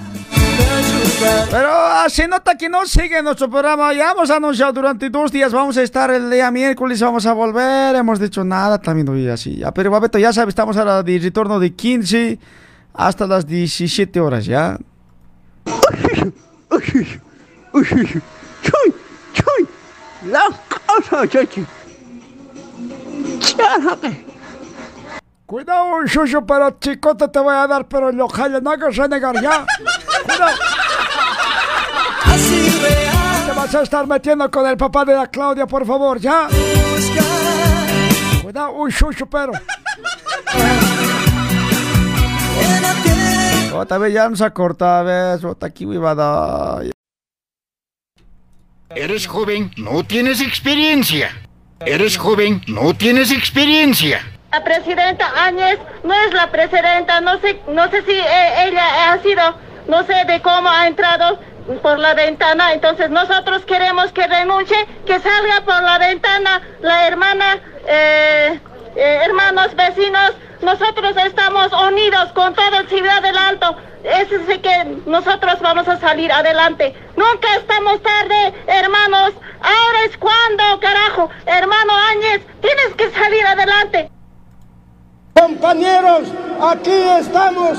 Pero ah, se nota que no sigue nuestro programa. Ya hemos anunciado durante dos días. Vamos a estar el día miércoles, vamos a volver. Hemos dicho nada también hoy así. Ya, pero Babeto, ya sabes, estamos ahora de retorno de 15 hasta las 17 horas, ¿ya? Cuidado, Shushu, pero chicota te voy a dar, pero lo jale, no hagas renegar ya. Cuidado. Te vas a estar metiendo con el papá de la Claudia, por favor, ya. Cuidado, uy, Shushu, pero. Otra vez ya nos ha cortado, ves, otra aquí iba a dar. Eres joven, no tienes experiencia. Eres joven, no tienes experiencia. La presidenta Áñez no es la presidenta, no sé, no sé si eh, ella ha sido, no sé de cómo ha entrado por la ventana, entonces nosotros queremos que renuncie, que salga por la ventana la hermana, eh, eh, hermanos vecinos, nosotros estamos unidos con toda Ciudad del Alto, ese sí que nosotros vamos a salir adelante. Nunca estamos tarde, hermanos, ahora es cuando, carajo, hermano Áñez, tienes que salir adelante. Compañeros, aquí estamos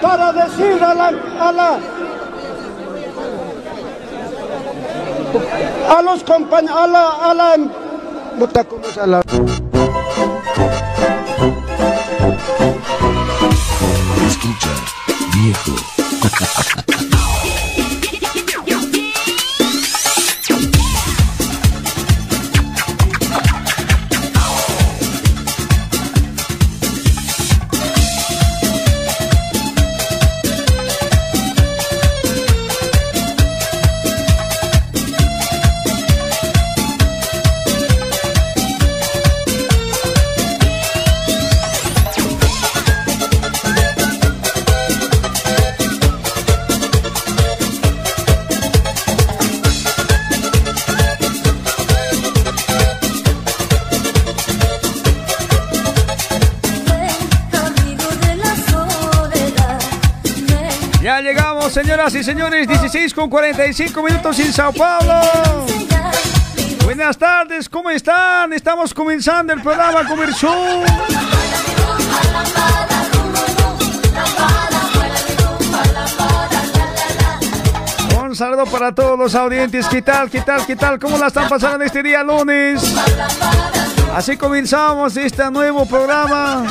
para decir a la a los compañeros, a la, a la, puta, ¿cómo es a la? Escucha, viejo. Señoras y señores, 16 con 45 minutos en Sao Paulo. Buenas tardes, ¿cómo están? Estamos comenzando el programa comercial. Un saludo para todos los audientes. ¿Qué tal? ¿Qué tal? ¿Qué tal? ¿Cómo la están pasando este día lunes? Así comenzamos este nuevo programa.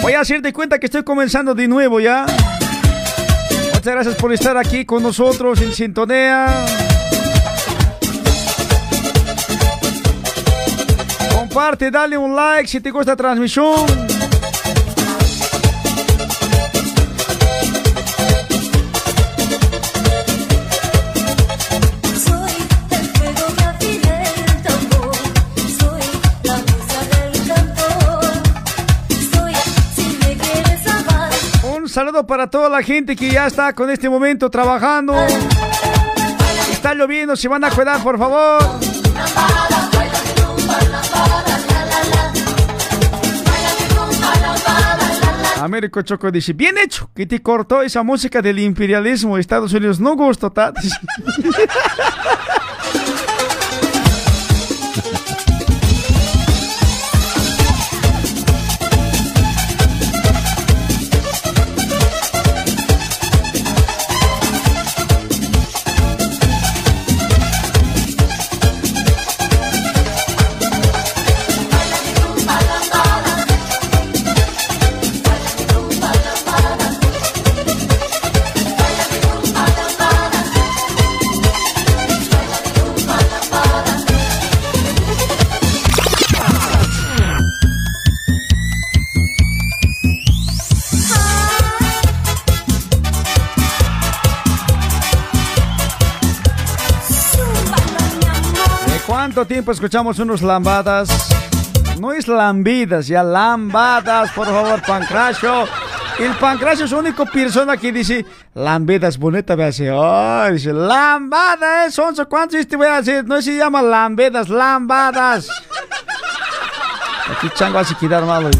Voy a hacerte cuenta que estoy comenzando de nuevo ya. Muchas gracias por estar aquí con nosotros en Sintonía. Comparte, dale un like si te gusta la transmisión. Saludo para toda la gente que ya está con este momento trabajando. Está lloviendo, se van a cuidar, por favor. Américo Choco dice, bien hecho, que te cortó esa música del imperialismo Estados Unidos. No gusto, tiempo escuchamos unos lambadas? No es lambidas, ya lambadas, por favor, Pancracio. El Pancracio es la única persona que dice lambidas bonita, me hace, oh, dice, lambada, es once, ¿cuántos te voy a decir? No se llama lambidas, lambadas. Aquí chango hace quedar malo.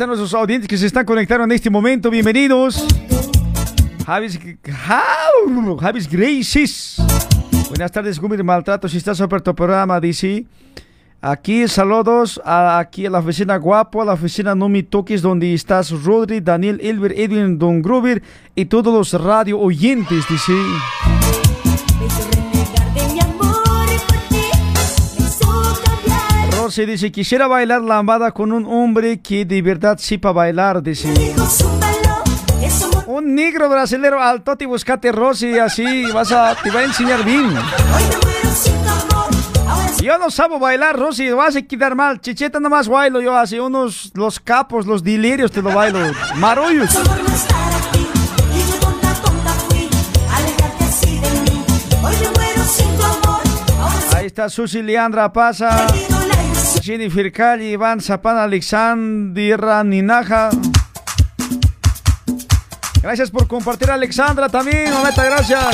Están nuestros audientes que se están conectando en este momento. Bienvenidos. Javis, Jau- Javis Graces. Buenas tardes, Gumir Maltrato. Si estás sobre tu programa, dice. Aquí saludos a, aquí a la oficina Guapo, a la oficina Numi Toques, donde estás Rodri, Daniel, Elber, Edwin, Don Gruber y todos los radio oyentes, dice. Rosy dice, quisiera bailar lambada con un hombre que de verdad sepa bailar, dice. Un negro brasilero alto, te buscate Rosy, así vas a, te va a enseñar bien. Yo no sabo bailar, Rosy, vas a quedar mal. Chicheta nomás bailo yo, así unos, los capos, los delirios te lo bailo. Marullos. Ahí está Susi Leandra Pasa. Jennifer Cali, Iván Zapana, Alexandra Ninaja. Gracias por compartir, Alexandra, también, mameta, gracias.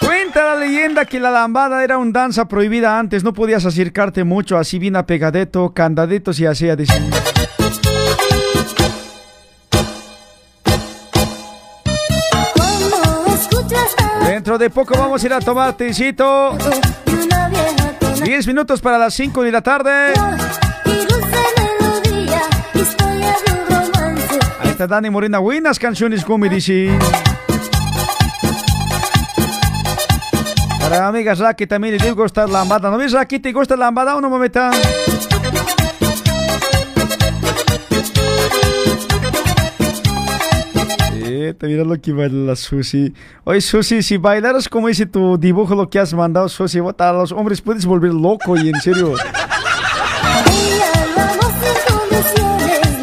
Cuenta la leyenda que la lambada era una danza prohibida antes, no podías acercarte mucho, así bien apegadeto, candaditos y así, dice. De poco vamos a ir a tomar tecito. una vieja con 10 minutos para las 5 de la tarde. Ahí está Dani Morena. Buenas canciones, como dice. Para la amiga Raki también le gusta la lambada. ¿No ves, Raki? ¿Te gusta la lambada o no? Te mira lo que baila la Susi. Oye, Susi, si bailaras como dice tu dibujo, lo que has mandado, Susi, a los hombres puedes volver loco y en serio.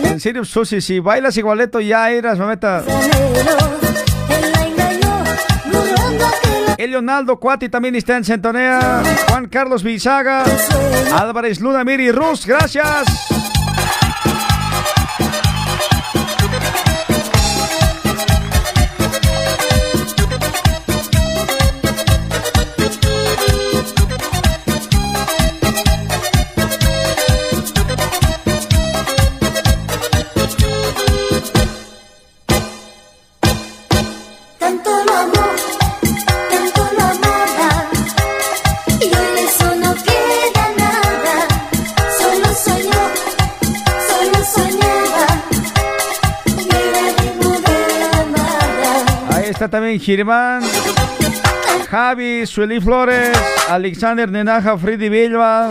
En serio, Susi, si bailas igualeto ya eras, mameta. Leonardo Cuati también está en sintonía. Juan Carlos Bizaga. Álvarez Luna Miri Rus, gracias. También Girmán. Javi, Sueli Flores, Alexander Nenaja, Freddy Belva,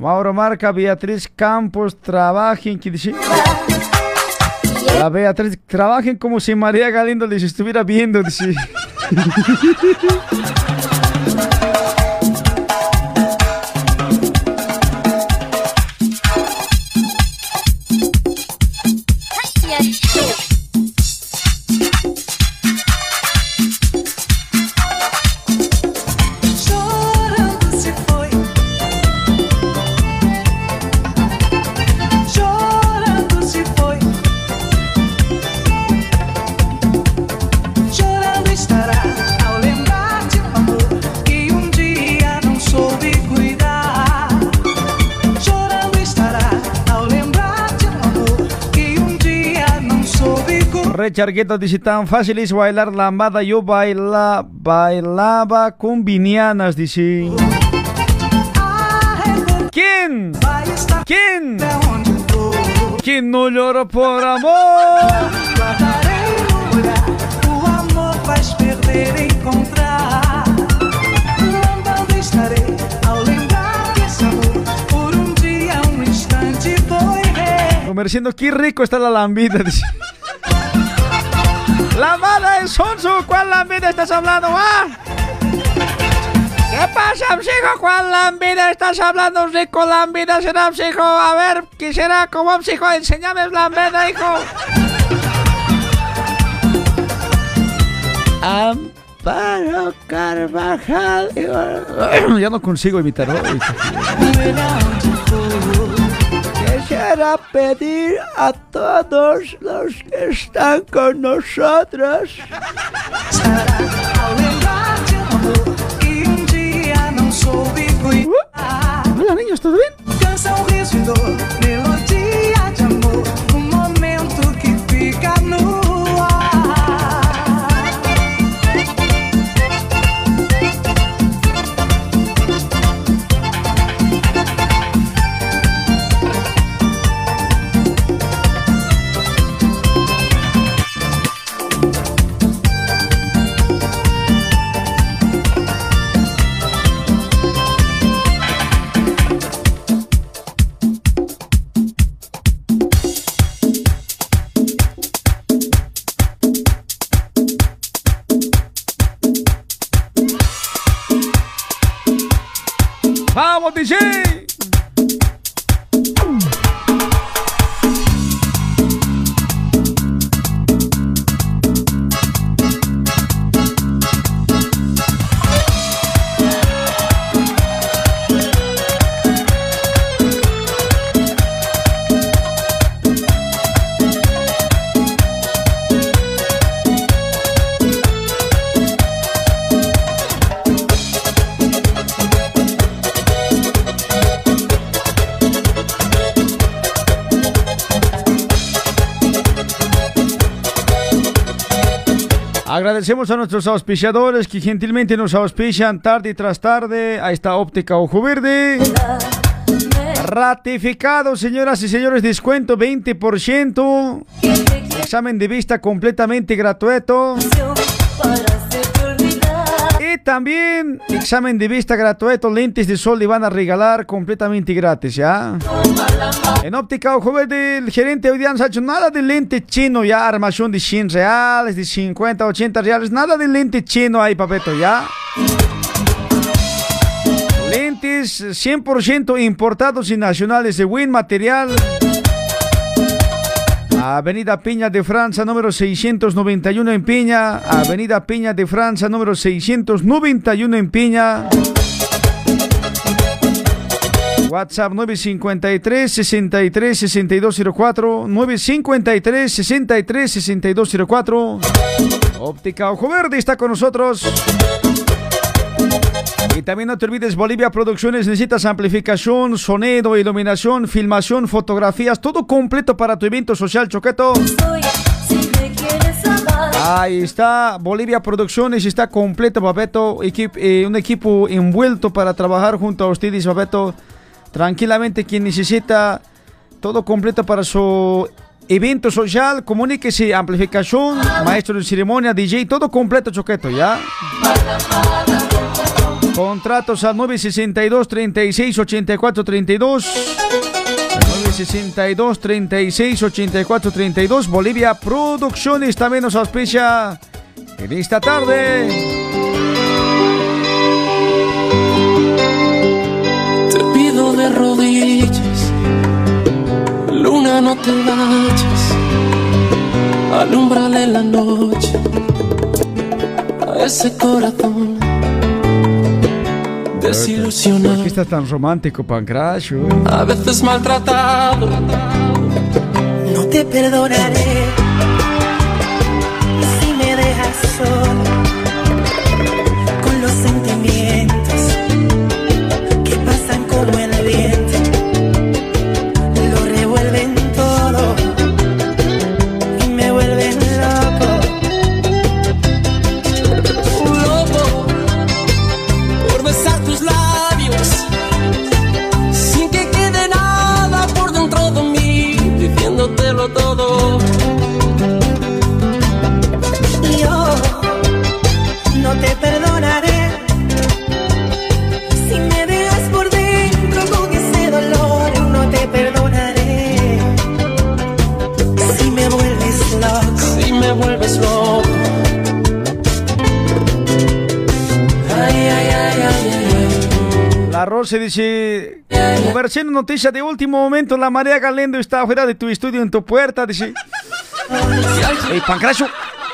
Mauro Marca, Beatriz Campos, trabajen. La Beatriz, trabajen como si María Galindo les estuviera viendo. Rechargueto dice tan fácil es bailar lambada. Yo baila, bailaba con vinianas, dice. ¿Quién? ¿Quién? ¿Quién no llora por amor? Estarei ao. Comerciando, qué rico está la lambida. dice. Lambada es Sonso. ¿Cuál lambida estás hablando, ah? ¿Qué pasa, psijo? ¿Cuál lambida estás hablando? Rico lambida será, psijo. A ver, quisiera como psijo, enséñame lambida, hijo. Amparo Carvajal. Ya no consigo imitar. ¿no? Quisiera pedir a todos los que están con nosotros. Hola niños, ¿todo bien? ¡Vamos, DJ! Agradecemos a nuestros auspiciadores que gentilmente nos auspician tarde tras tarde a esta óptica Ojo Verde. Ratificado, señoras y señores, descuento 20%. Examen de vista completamente gratuito. También examen de vista gratuito, lentes de sol le van a regalar completamente gratis, ¿ya? En óptica Ojo Verde, el gerente hoy día nos ha nada de lente chino, ya, armación de 100 reales, de 50, 80 reales, nada de lente chino ahí, papeto, ¿ya? Lentes 100% importados y nacionales de buen material. Avenida Piña de Francia, número 691 en Piña. Avenida Piña de Francia, número 691 en Piña. WhatsApp 953 63 6204 953 63 6204 Óptica Ojo Verde está con nosotros. Y también no te olvides, Bolivia Producciones, necesitas amplificación, sonido, iluminación, filmación, fotografías, todo completo para tu evento social, Choqueto. Ahí está, Bolivia Producciones está completo. Equip- eh, un equipo envuelto para trabajar junto a ustedes, Papeto. Tranquilamente, quien necesita todo completo para su evento social, comuníquese, amplificación, maestro de ceremonia, DJ, todo completo, Choqueto, ¿ya? Contratos a 962 36 84 32 962 36 84 32 Bolivia Producciones también nos auspicia en esta tarde. Te pido de rodillas, luna no te vayas, alumbrale la noche a ese corazón ¿Por desilusionado, qué estás tan romántico, Pancracio? a veces maltratado. No te perdonaré 14 dice, versión noticia de último momento, la María Galendo está afuera de tu estudio en tu puerta, dice. Ey, Pancracio,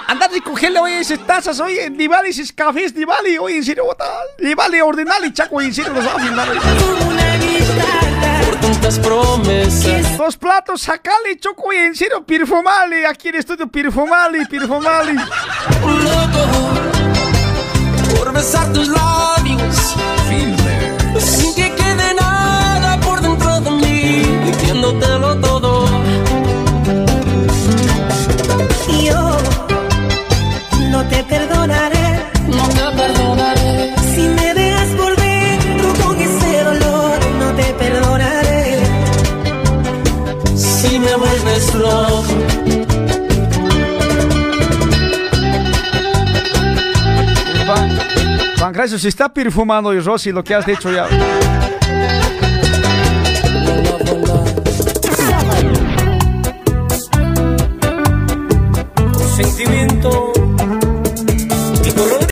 anda a recogerle hoy esas tazas, oye, ni vale esos cafés, ni vale, oye, en serio, ni vale ordenarle, chaco, en serio, los vamos tantas promesas. Los platos, sacale, choco, en serio, perfumale. Aquí en el estudio, perfumale, perfumale. Un loco por besar tus labios. Pancracio, se está perfumando, y Rosy, lo que has dicho ya. Sentimiento